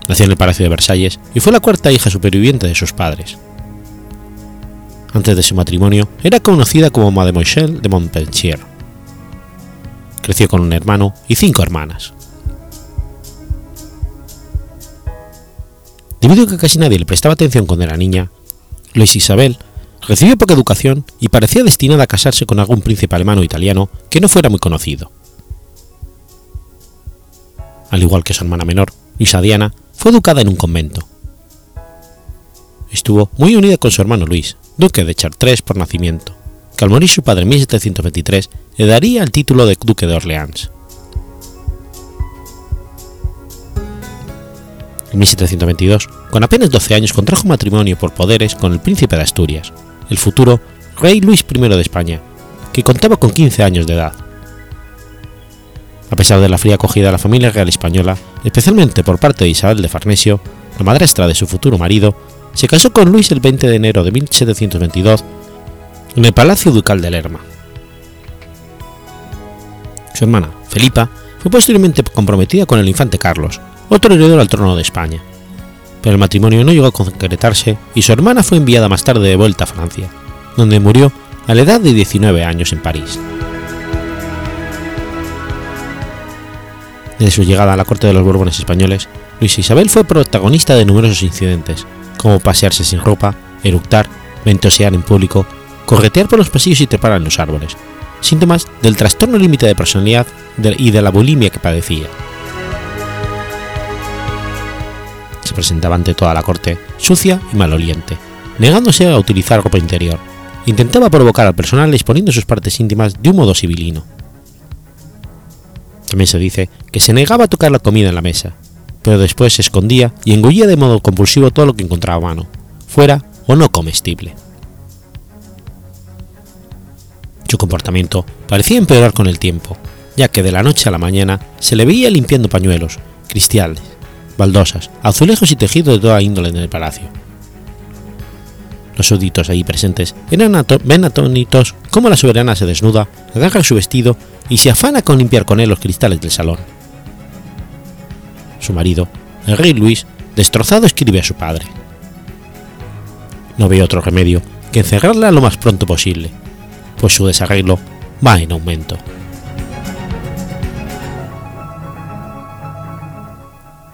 Nació en el Palacio de Versalles y fue la cuarta hija superviviente de sus padres. Antes de su matrimonio era conocida como Mademoiselle de Montpensier. Creció con un hermano y cinco hermanas. Debido a que casi nadie le prestaba atención cuando era niña, Luis Isabel recibió poca educación y parecía destinada a casarse con algún príncipe alemán o italiano que no fuera muy conocido. Al igual que su hermana menor, Luisa Diana, fue educada en un convento. Estuvo muy unida con su hermano Luis, duque de Chartres por nacimiento, que al morir su padre en 1723 le daría el título de duque de Orleans. En 1722, con apenas 12 años, contrajo matrimonio por poderes con el príncipe de Asturias, el futuro rey Luis I de España, que contaba con 15 años de edad. A pesar de la fría acogida de la familia real española, especialmente por parte de Isabel de Farnesio, la madrastra de su futuro marido, se casó con Luis el 20 de enero de 1722 en el Palacio Ducal de Lerma. Su hermana, Felipa, fue posteriormente comprometida con el infante Carlos, otro heredero al trono de España, pero el matrimonio no llegó a concretarse y su hermana fue enviada más tarde de vuelta a Francia, donde murió a la edad de 19 años en París. Desde su llegada a la corte de los Borbones españoles, Luisa Isabel fue protagonista de numerosos incidentes, como pasearse sin ropa, eructar, ventosear en público, corretear por los pasillos y trepar en los árboles, síntomas del trastorno límite de personalidad y de la bulimia que padecía. Se presentaba ante toda la corte, sucia y maloliente, negándose a utilizar ropa interior. Intentaba provocar al personal exponiendo sus partes íntimas de un modo civilino. También se dice que se negaba a tocar la comida en la mesa, pero después se escondía y engullía de modo compulsivo todo lo que encontraba a mano, fuera o no comestible. Su comportamiento parecía empeorar con el tiempo, ya que de la noche a la mañana se le veía limpiando pañuelos, cristales, baldosas, azulejos y tejidos de toda índole en el palacio. Los súbditos allí presentes eran ven atónitos cómo la soberana se desnuda, agarra su vestido y se afana con limpiar con él los cristales del salón. Su marido, el rey Luis, destrozado escribe a su padre. No ve otro remedio que encerrarla lo más pronto posible, pues su desarreglo va en aumento.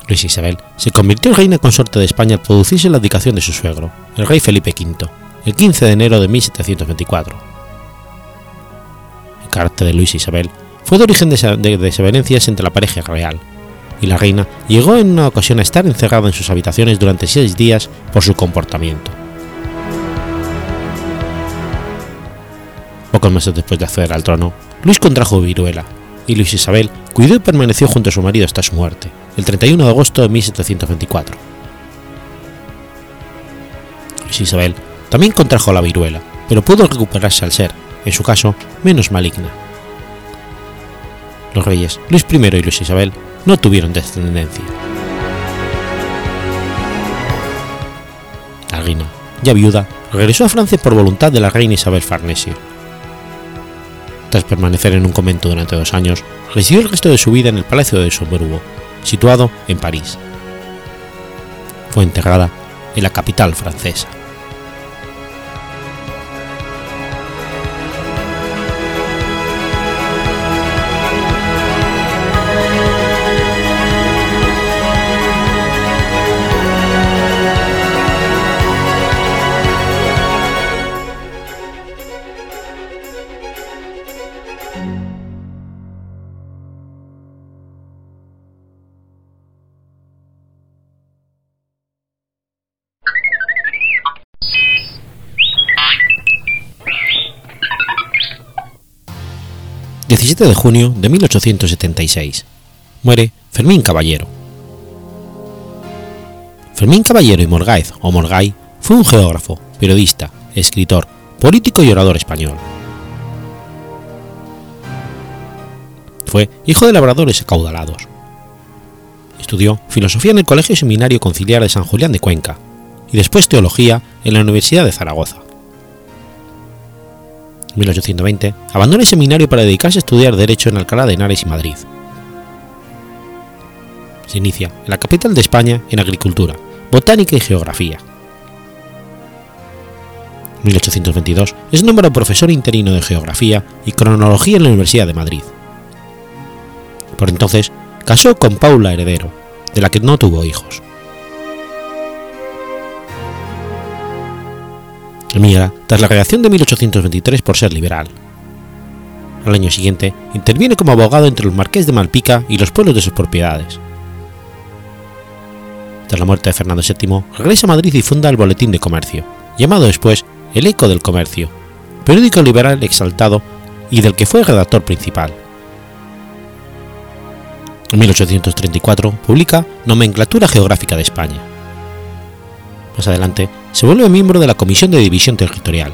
Luis Isabel se convirtió en reina consorte de España al producirse la abdicación de su suegro, el rey Felipe V, el 15 de enero de 1724. El carácter de Luis Isabel fue de origen de desavenencias entre la pareja real, y la reina llegó en una ocasión a estar encerrada en sus habitaciones durante seis días por su comportamiento. Pocos meses después de acceder al trono, Luis contrajo viruela, y Luis Isabel cuidó y permaneció junto a su marido hasta su muerte, el 31 de agosto de 1724. Luis Isabel también contrajo la viruela, pero pudo recuperarse al ser, en su caso, menos maligna. Los reyes Luis I y Luis Isabel no tuvieron descendencia. La reina, ya viuda, regresó a Francia por voluntad de la reina Isabel Farnesio. Tras permanecer en un convento durante dos años, residió el resto de su vida en el Palacio de Somerbo, situado en París. Fue enterrada en la capital francesa. 17 de junio de 1876. Muere Fermín Caballero. Fermín Caballero y Morgáez, o Morgay, fue un geógrafo, periodista, escritor, político y orador español. Fue hijo de labradores acaudalados. Estudió filosofía en el Colegio Seminario Conciliar de San Julián de Cuenca y después teología en la Universidad de Zaragoza. 1820, abandona el seminario para dedicarse a estudiar Derecho en Alcalá de Henares y Madrid. Se inicia en la capital de España en agricultura, botánica y geografía. En 1822 es nombrado profesor interino de geografía y cronología en la Universidad de Madrid. Por entonces, casó con Paula Heredero, de la que no tuvo hijos. Emigra tras la creación de 1823 por ser liberal. Al año siguiente, interviene como abogado entre los marqués de Malpica y los pueblos de sus propiedades. Tras la muerte de Fernando VII, regresa a Madrid y funda el Boletín de Comercio, llamado después El Eco del Comercio, periódico liberal exaltado y del que fue redactor principal. En 1834 publica Nomenclatura Geográfica de España. Más adelante se vuelve miembro de la Comisión de División Territorial,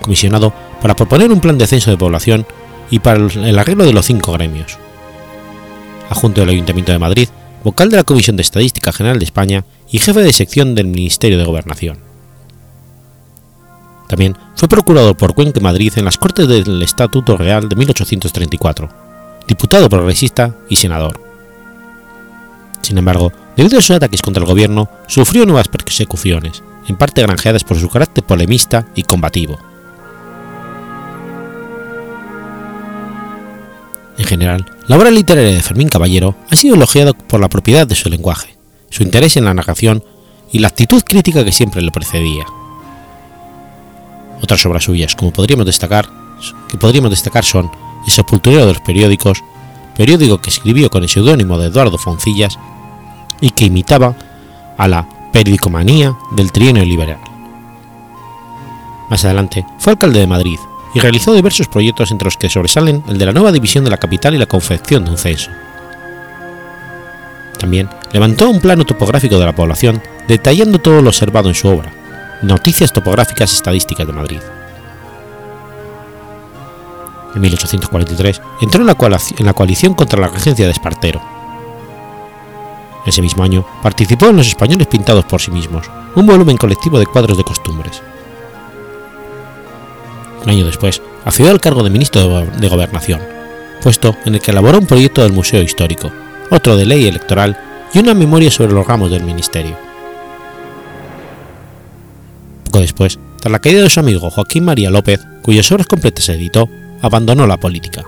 comisionado para proponer un plan de censo de población y para el arreglo de los cinco gremios. Adjunto del Ayuntamiento de Madrid, vocal de la Comisión de Estadística General de España y jefe de sección del Ministerio de Gobernación. También fue procurador por Cuenca Madrid en las Cortes del Estatuto Real de 1834, diputado progresista y senador. Sin embargo, debido a sus ataques contra el gobierno, sufrió nuevas persecuciones, en parte granjeadas por su carácter polemista y combativo. En general, la obra literaria de Fermín Caballero ha sido elogiada por la propiedad de su lenguaje, su interés en la narración y la actitud crítica que siempre le precedía. Otras obras suyas, como podríamos destacar, que podríamos destacar son El sepulturero de los periódicos, periódico que escribió con el seudónimo de Eduardo Foncillas y que imitaba a la periodicomanía del trienio liberal. Más adelante fue alcalde de Madrid y realizó diversos proyectos entre los que sobresalen el de la nueva división de la capital y la confección de un censo. También levantó un plano topográfico de la población detallando todo lo observado en su obra, Noticias Topográficas Estadísticas de Madrid. En 1843 entró en la, en la coalición contra la regencia de Espartero ese mismo año participó en Los Españoles Pintados por sí mismos, un volumen colectivo de cuadros de costumbres. Un año después, accedió al cargo de ministro de Gobernación, puesto en el que elaboró un proyecto del Museo Histórico, otro de ley electoral y una memoria sobre los ramos del ministerio. Poco después, tras la caída de su amigo Joaquín María López, cuyas obras completas se editó, abandonó la política.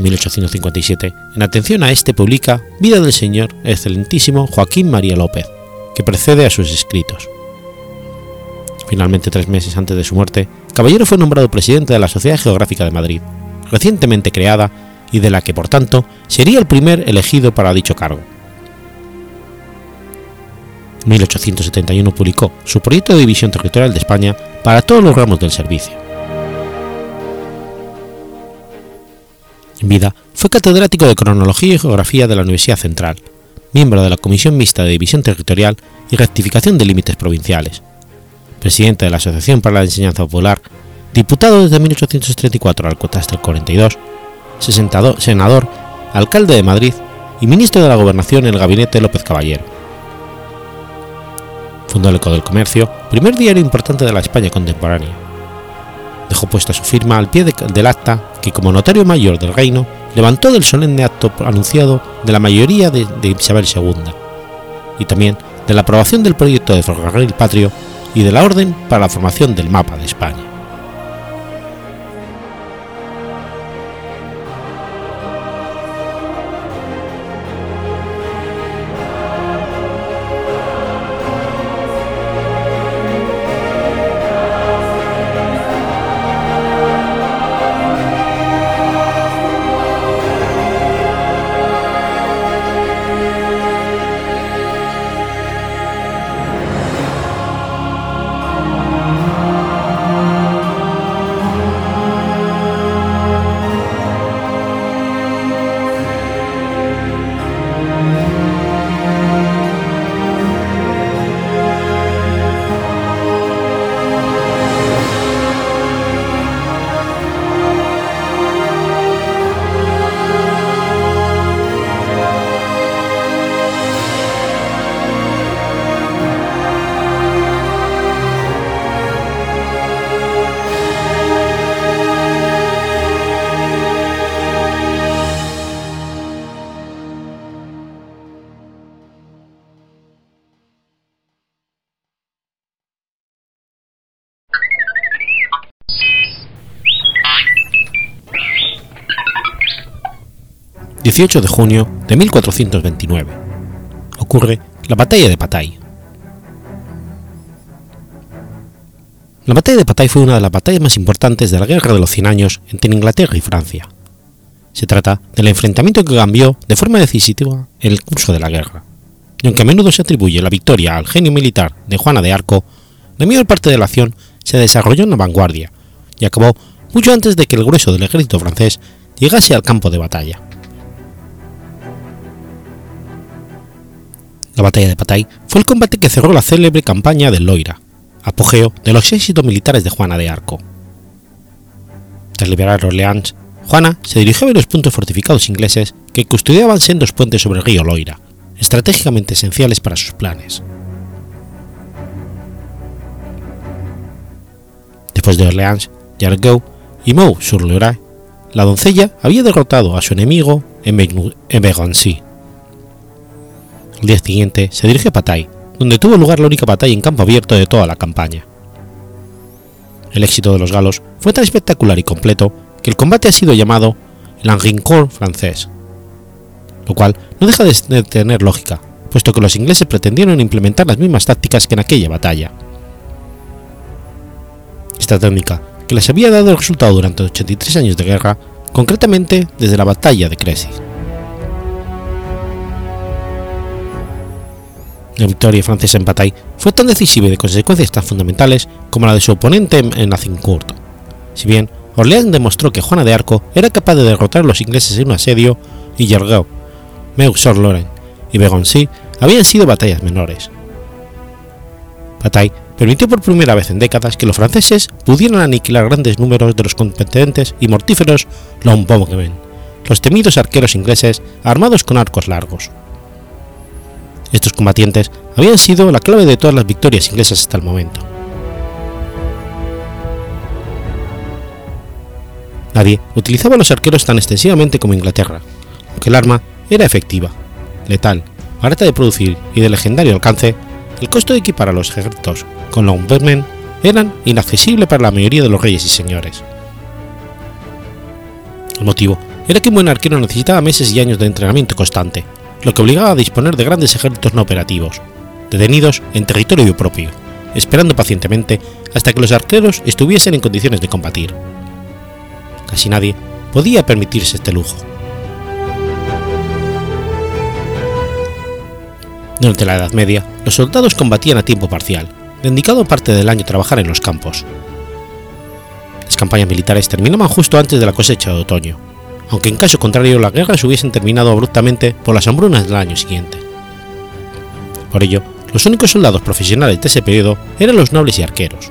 En 1857, en atención a este publica Vida del Señor Excelentísimo Joaquín María López, que precede a sus escritos. Finalmente, tres meses antes de su muerte, Caballero fue nombrado presidente de la Sociedad Geográfica de Madrid, recientemente creada y de la que, por tanto, sería el primer elegido para dicho cargo. En 1871 publicó su proyecto de división territorial de España para todos los ramos del servicio. En vida, fue catedrático de Cronología y Geografía de la Universidad Central, miembro de la Comisión Mixta de División Territorial y Rectificación de Límites Provinciales, presidente de la Asociación para la Enseñanza Popular, diputado desde 1834 al hasta el 42, senador, alcalde de Madrid y ministro de la Gobernación en el gabinete López Caballero. Fundó el Eco del Comercio, primer diario importante de la España contemporánea dejó puesta su firma al pie del acta que como notario mayor del reino levantó del solemne acto anunciado de la mayoría de, Isabel II, y también de la aprobación del proyecto de ferrocarril patrio y de la orden para la formación del mapa de España. 18 de junio de 1429. Ocurre la Batalla de Patay. La Batalla de Patay fue una de las batallas más importantes de la Guerra de los Cien Años entre Inglaterra y Francia. Se trata del enfrentamiento que cambió de forma decisiva el curso de la guerra, y aunque a menudo se atribuye la victoria al genio militar de Juana de Arco, la mayor parte de la acción se desarrolló en la vanguardia y acabó mucho antes de que el grueso del ejército francés llegase al campo de batalla. La batalla de Patay fue el combate que cerró la célebre campaña del Loira, apogeo de los éxitos militares de Juana de Arco. Tras liberar Orleans, Juana se dirigió a los puntos fortificados ingleses que custodiaban sendos puentes sobre el río Loira, estratégicamente esenciales para sus planes. Después de Orleans, Yargou y Meaux-sur-Loire, la doncella había derrotado a su enemigo en Bergancy el día siguiente se dirige a Patay, donde tuvo lugar la única batalla en campo abierto de toda la campaña. El éxito de los galos fue tan espectacular y completo que el combate ha sido llamado el francés, lo cual no deja de tener lógica, puesto que los ingleses pretendieron implementar las mismas tácticas que en aquella batalla. Esta técnica, que les había dado resultado durante 83 años de guerra, concretamente desde la batalla de Crécy. La victoria francesa en Bataille fue tan decisiva y de consecuencias tan fundamentales como la de su oponente en Azincourt. Si bien Orléans demostró que Juana de Arco era capaz de derrotar a los ingleses en un asedio, y Jergau, Meaux-sur-Lorraine y Begoncy habían sido batallas menores. Bataille permitió por primera vez en décadas que los franceses pudieran aniquilar grandes números de los competentes y mortíferos Longbowmen, los temidos arqueros ingleses armados con arcos largos. Estos combatientes habían sido la clave de todas las victorias inglesas hasta el momento. Nadie utilizaba los arqueros tan extensivamente como Inglaterra, aunque el arma era efectiva, letal, barata de producir y de legendario alcance, el costo de equipar a los ejércitos con longbowmen eran inaccesible para la mayoría de los reyes y señores. El motivo era que un buen arquero necesitaba meses y años de entrenamiento constante, lo que obligaba a disponer de grandes ejércitos no operativos, detenidos en territorio propio, esperando pacientemente hasta que los arqueros estuviesen en condiciones de combatir. Casi nadie podía permitirse este lujo. Durante la Edad Media, los soldados combatían a tiempo parcial, dedicado parte del año a trabajar en los campos. Las campañas militares terminaban justo antes de la cosecha de otoño, aunque en caso contrario las guerras hubiesen terminado abruptamente por las hambrunas del año siguiente. Por ello, los únicos soldados profesionales de ese periodo eran los nobles y arqueros.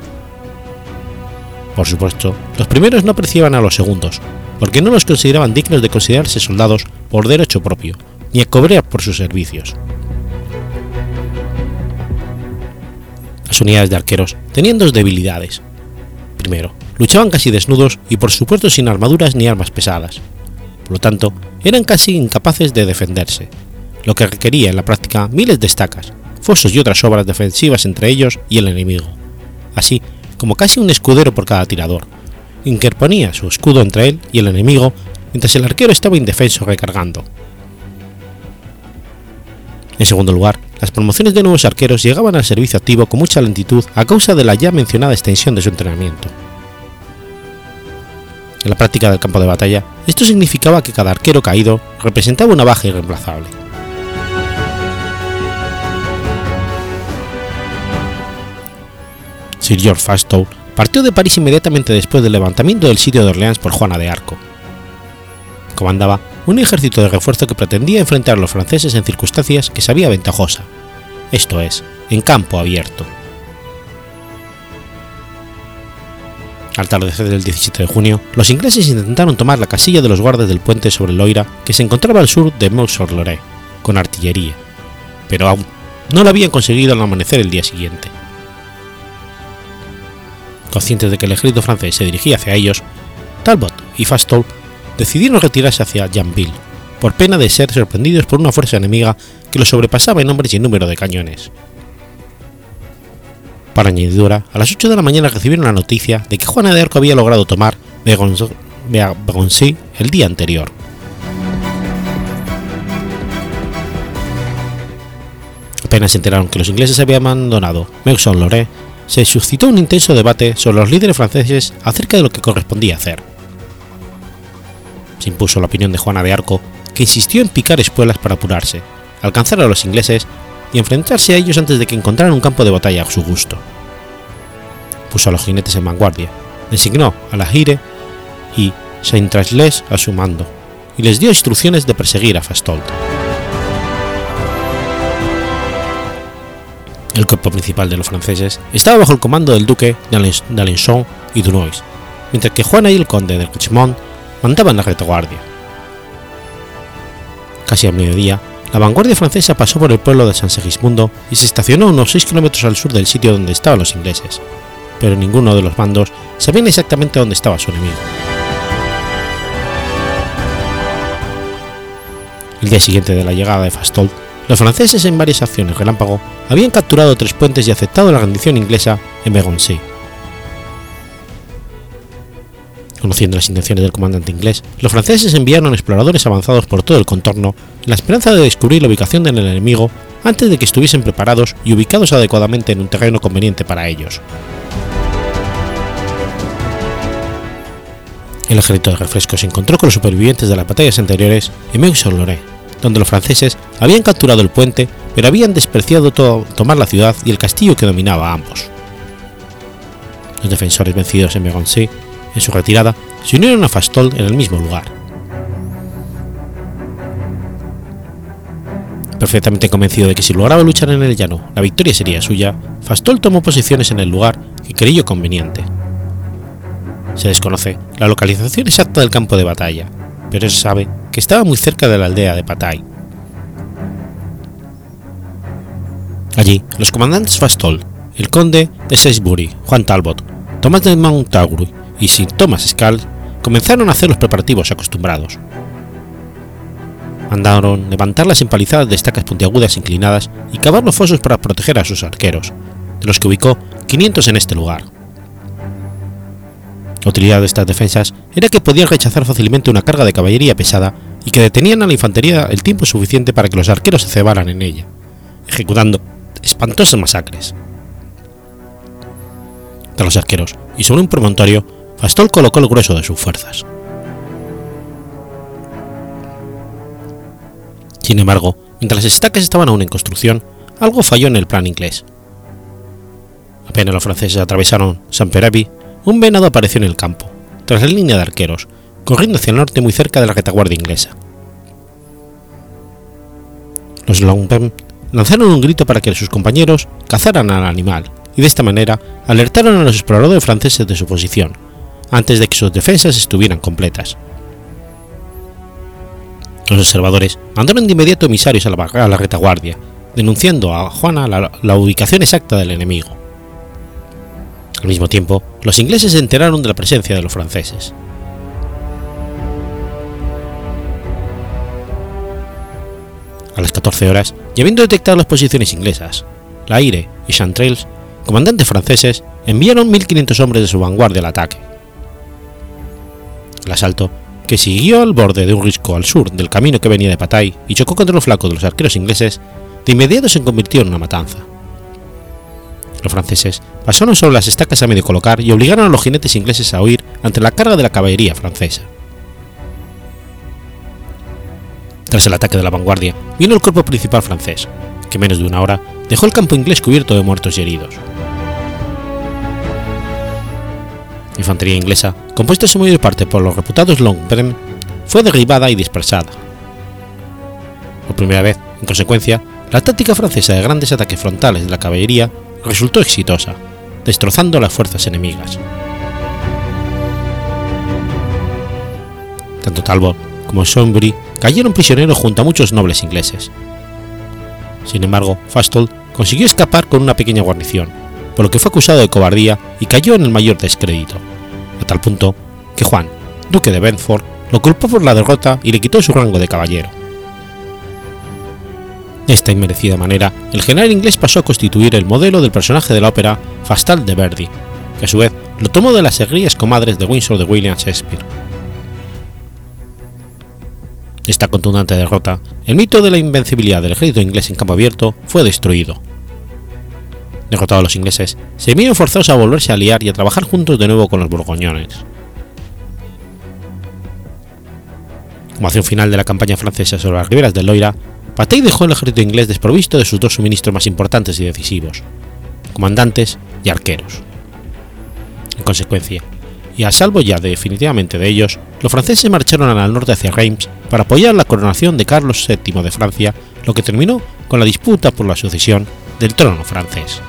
Por supuesto, los primeros no apreciaban a los segundos, porque no los consideraban dignos de considerarse soldados por derecho propio, ni a cobrar por sus servicios. Las unidades de arqueros tenían dos debilidades. Primero, luchaban casi desnudos y por supuesto sin armaduras ni armas pesadas, por lo tanto, eran casi incapaces de defenderse, lo que requería en la práctica miles de estacas, fosos y otras obras defensivas entre ellos y el enemigo, así como casi un escudero por cada tirador, interponía su escudo entre él y el enemigo mientras el arquero estaba indefenso recargando. En segundo lugar, las promociones de nuevos arqueros llegaban al servicio activo con mucha lentitud a causa de la ya mencionada extensión de su entrenamiento. En la práctica del campo de batalla, esto significaba que cada arquero caído representaba una baja irreemplazable. Sir George Fastow partió de París inmediatamente después del levantamiento del sitio de Orleans por Juana de Arco. Comandaba un ejército de refuerzo que pretendía enfrentar a los franceses en circunstancias que sabía ventajosa, esto es, en campo abierto. Al tardecer del 17 de junio, los ingleses intentaron tomar la casilla de los guardas del puente sobre el Loira que se encontraba al sur de Meaux-sur-Loire, con artillería, pero aún no lo habían conseguido al amanecer el día siguiente. Conscientes de que el ejército francés se dirigía hacia ellos, Talbot y Fastol decidieron retirarse hacia Janville, por pena de ser sorprendidos por una fuerza enemiga que los sobrepasaba en hombres y en número de cañones. Para añadidura, a las 8 de la mañana recibieron la noticia de que Juana de Arco había logrado tomar Begoncy el día anterior. Apenas se enteraron que los ingleses habían abandonado Meuxon-Loré, se suscitó un intenso debate sobre los líderes franceses acerca de lo que correspondía hacer. Se impuso la opinión de Juana de Arco, que insistió en picar espuelas para apurarse, alcanzar a los ingleses y enfrentarse a ellos antes de que encontraran un campo de batalla a su gusto. Puso a los jinetes en vanguardia, designó a la Gire y Saint-Trasles a su mando, y les dio instrucciones de perseguir a Fastold. El cuerpo principal de los franceses estaba bajo el comando del duque d'Alençon y Dunois, mientras que Juana y el conde de Richmond mandaban la retaguardia. Casi a mediodía, la vanguardia francesa pasó por el pueblo de San Segismundo y se estacionó unos 6 kilómetros al sur del sitio donde estaban los ingleses, pero ninguno de los bandos sabía exactamente dónde estaba su enemigo. El día siguiente de la llegada de Fastol, los franceses en varias acciones relámpago habían capturado tres puentes y aceptado la rendición inglesa en Begoncy. Conociendo las intenciones del comandante inglés, los franceses enviaron exploradores avanzados por todo el contorno en la esperanza de descubrir la ubicación del enemigo antes de que estuviesen preparados y ubicados adecuadamente en un terreno conveniente para ellos. El ejército de refresco se encontró con los supervivientes de las batallas anteriores en Meaux-sur-Loire, donde los franceses habían capturado el puente, pero habían despreciado tomar la ciudad y el castillo que dominaba a ambos. Los defensores vencidos en Begoncy, en su retirada, se unieron a Fastol en el mismo lugar. Perfectamente convencido de que si lograba luchar en el llano, la victoria sería suya, Fastol tomó posiciones en el lugar que creyó conveniente. Se desconoce la localización exacta del campo de batalla, pero se sabe que estaba muy cerca de la aldea de Patay. Allí, los comandantes Fastol, el conde de Salisbury, Juan Talbot, Tomás de Montagu y Sir Thomas Scald comenzaron a hacer los preparativos acostumbrados. Mandaron levantar las empalizadas de estacas puntiagudas inclinadas y cavar los fosos para proteger a sus arqueros, de los que ubicó 500 en este lugar. La utilidad de estas defensas era que podían rechazar fácilmente una carga de caballería pesada y que detenían a la infantería el tiempo suficiente para que los arqueros se cebaran en ella, ejecutando espantosas masacres. De los arqueros, y sobre un promontorio, Fastol colocó el grueso de sus fuerzas. Sin embargo, mientras las estacas estaban aún en construcción, algo falló en el plan inglés. Apenas los franceses atravesaron San Perabi, un venado apareció en el campo, tras la línea de arqueros, corriendo hacia el norte muy cerca de la retaguardia inglesa. Los Longpen lanzaron un grito para que sus compañeros cazaran al animal y de esta manera alertaron a los exploradores franceses de su posición, antes de que sus defensas estuvieran completas. Los observadores mandaron de inmediato emisarios a la, a la retaguardia, denunciando a Juana la, ubicación exacta del enemigo. Al mismo tiempo, los ingleses se enteraron de la presencia de los franceses. A las 14 horas, y habiendo detectado las posiciones inglesas, La Aire y Chantrelles, comandantes franceses, enviaron 1.500 hombres de su vanguardia al ataque. El asalto, que siguió al borde de un risco al sur del camino que venía de Patay y chocó contra los flacos de los arqueros ingleses, de inmediato se convirtió en una matanza. Los franceses pasaron sobre las estacas a medio colocar y obligaron a los jinetes ingleses a huir ante la carga de la caballería francesa. Tras el ataque de la vanguardia, vino el cuerpo principal francés, que menos de una hora dejó el campo inglés cubierto de muertos y heridos. Infantería inglesa, compuesta en su mayor parte por los reputados Longbren, fue derribada y dispersada. Por primera vez, en consecuencia, la táctica francesa de grandes ataques frontales de la caballería resultó exitosa, destrozando las fuerzas enemigas. Tanto Talbot como Schombury cayeron prisioneros junto a muchos nobles ingleses. Sin embargo, Fastol consiguió escapar con una pequeña guarnición, por lo que fue acusado de cobardía y cayó en el mayor descrédito, a tal punto que Juan, duque de Bedford, lo culpó por la derrota y le quitó su rango de caballero. De esta inmerecida manera, el general inglés pasó a constituir el modelo del personaje de la ópera Fastal de Verdi, que a su vez lo tomó de las segrías comadres de Windsor de William Shakespeare. Esta contundente derrota, el mito de la invencibilidad del ejército inglés en campo abierto fue destruido. Derrotados los ingleses, se vieron forzados a volverse a aliar y a trabajar juntos de nuevo con los borgoñones. Como acción final de la campaña francesa sobre las riberas del Loira, Patey dejó el ejército inglés desprovisto de sus dos suministros más importantes y decisivos, comandantes y arqueros. En consecuencia, y a salvo ya definitivamente de ellos, los franceses marcharon al norte hacia Reims para apoyar la coronación de Carlos VII de Francia, lo que terminó con la disputa por la sucesión del trono francés.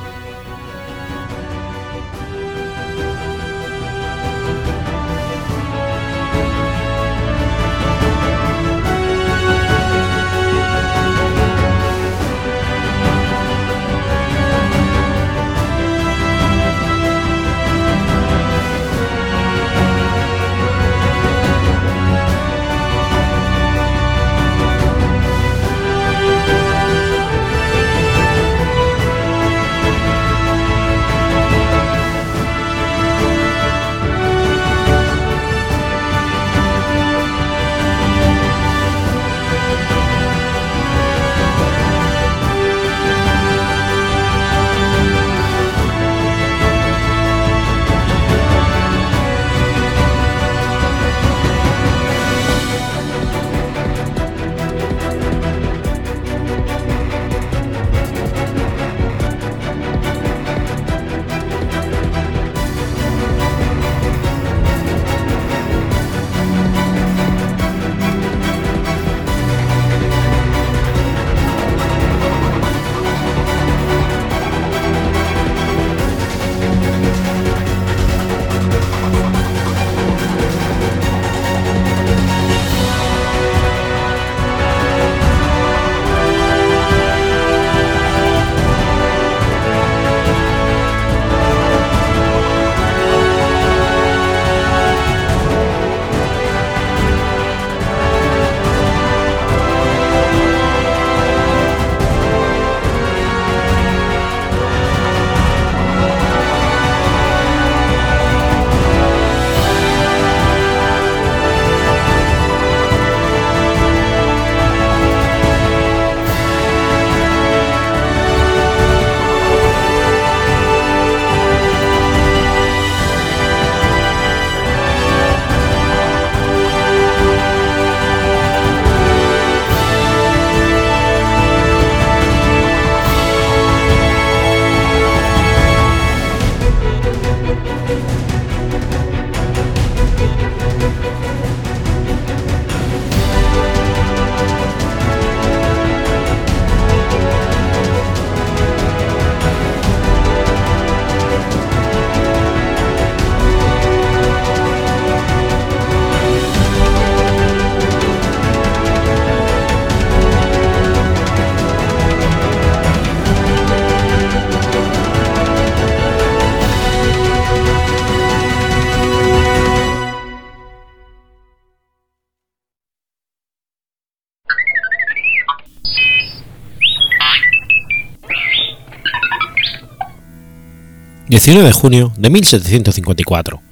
19 de junio de 1754.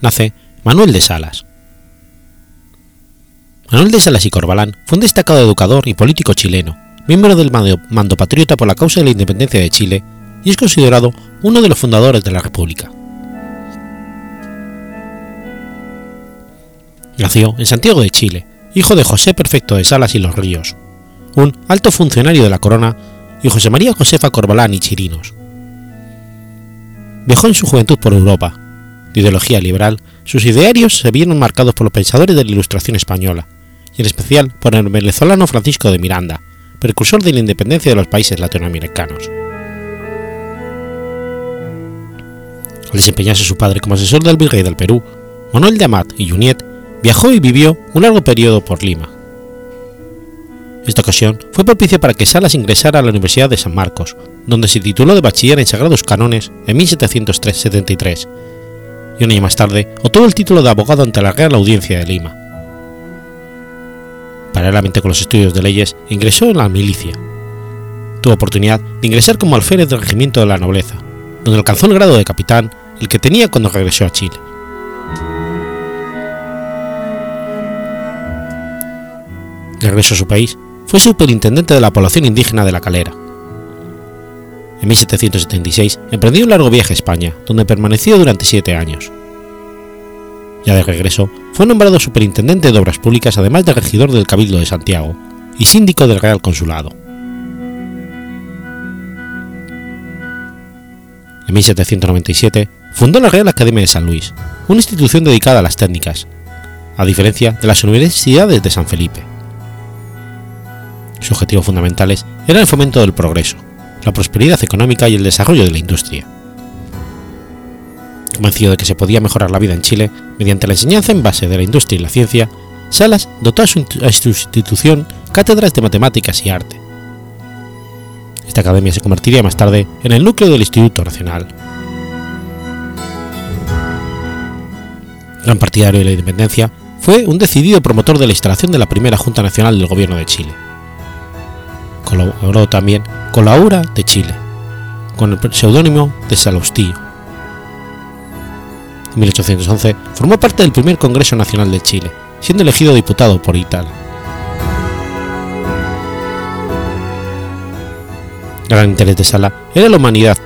Nace Manuel de Salas. Manuel de Salas y Corbalán fue un destacado educador y político chileno, miembro del mando patriota por la causa de la independencia de Chile y es considerado uno de los fundadores de la República. Nació en Santiago de Chile, hijo de José Perfecto de Salas y Los Ríos, un alto funcionario de la corona, y José María Josefa Corbalán y Chirinos. Viajó en su juventud por Europa. De ideología liberal, sus idearios se vieron marcados por los pensadores de la Ilustración española, y en especial por el venezolano Francisco de Miranda, precursor de la independencia de los países latinoamericanos. Al desempeñarse su padre como asesor del virrey del Perú, Manuel de Amat y Juniet viajó y vivió un largo periodo por Lima. Esta ocasión fue propicia para que Salas ingresara a la Universidad de San Marcos, donde se tituló de bachiller en Sagrados Cánones en 1773, y un año más tarde obtuvo el título de abogado ante la Real Audiencia de Lima. Paralelamente con los estudios de leyes, ingresó en la milicia. Tuvo oportunidad de ingresar como alférez del regimiento de la nobleza, donde alcanzó el grado de capitán, el que tenía cuando regresó a Chile. De regreso a su país, fue superintendente de la población indígena de La Calera. En 1776 emprendió un largo viaje a España, donde permaneció durante siete años. Ya de regreso, fue nombrado superintendente de obras públicas además de regidor del Cabildo de Santiago y síndico del Real Consulado. En 1797 fundó la Real Academia de San Luis, una institución dedicada a las técnicas, a diferencia de las universidades de San Felipe. Sus objetivos fundamentales eran el fomento del progreso, la prosperidad económica y el desarrollo de la industria. Convencido de que se podía mejorar la vida en Chile mediante la enseñanza en base de la industria y la ciencia, Salas dotó a su, institución cátedras de matemáticas y arte. Esta academia se convertiría más tarde en el núcleo del Instituto Nacional. Gran partidario de la independencia, fue un decidido promotor de la instalación de la primera Junta Nacional del Gobierno de Chile Colaboró también con la URA de Chile, con el seudónimo de Salostillo. En 1811 formó parte del primer Congreso Nacional de Chile, siendo elegido diputado por Italia. Gran interés de Sala era la humanidad,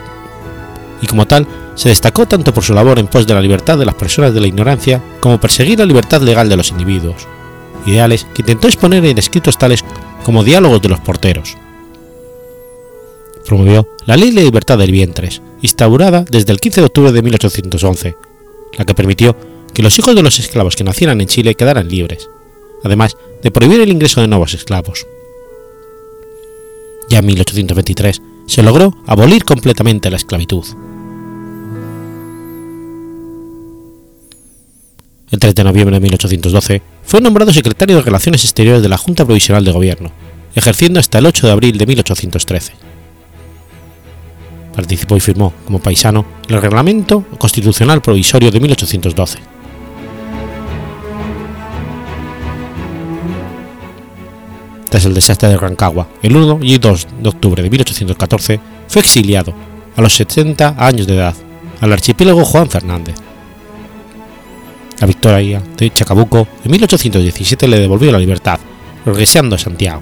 y como tal se destacó tanto por su labor en pos de la libertad de las personas de la ignorancia como perseguir la libertad legal de los individuos, ideales que intentó exponer en escritos tales como Diálogos de los Porteros. Promovió la Ley de Libertad del Vientres, instaurada desde el 15 de octubre de 1811, la que permitió que los hijos de los esclavos que nacieran en Chile quedaran libres, además de prohibir el ingreso de nuevos esclavos. Ya en 1823 se logró abolir completamente la esclavitud. El 3 de noviembre de 1812 fue nombrado secretario de Relaciones Exteriores de la Junta Provisional de Gobierno, ejerciendo hasta el 8 de abril de 1813. Participó y firmó, como paisano, el Reglamento Constitucional Provisorio de 1812. Tras el desastre de Rancagua, el 1 y 2 de octubre de 1814, fue exiliado, a los 70 años de edad, al archipiélago Juan Fernández, la victoria de Chacabuco en 1817 le devolvió la libertad, regresando a Santiago.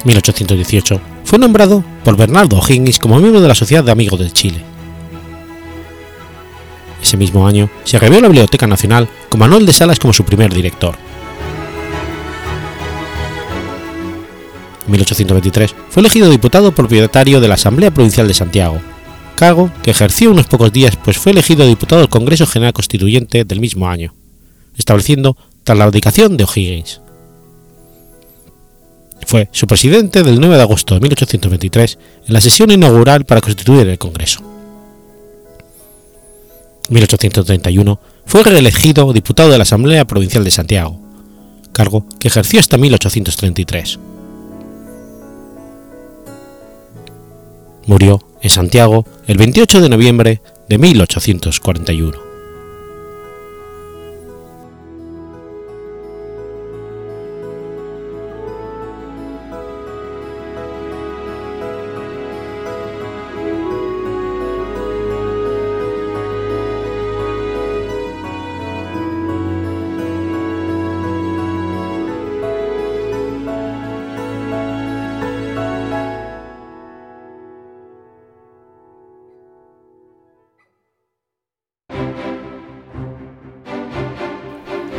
En 1818 fue nombrado por Bernardo O'Higgins como miembro de la Sociedad de Amigos de Chile. Ese mismo año se revió la Biblioteca Nacional con Manuel de Salas como su primer director. En 1823 fue elegido diputado propietario de la Asamblea Provincial de Santiago, cargo que ejerció unos pocos días pues fue elegido diputado del Congreso General Constituyente del mismo año, estableciendo tras la abdicación de O'Higgins. Fue su presidente del 9 de agosto de 1823 en la sesión inaugural para constituir el Congreso. En 1831 fue reelegido diputado de la Asamblea Provincial de Santiago, cargo que ejerció hasta 1833. Murió en Santiago el 28 de noviembre de 1841.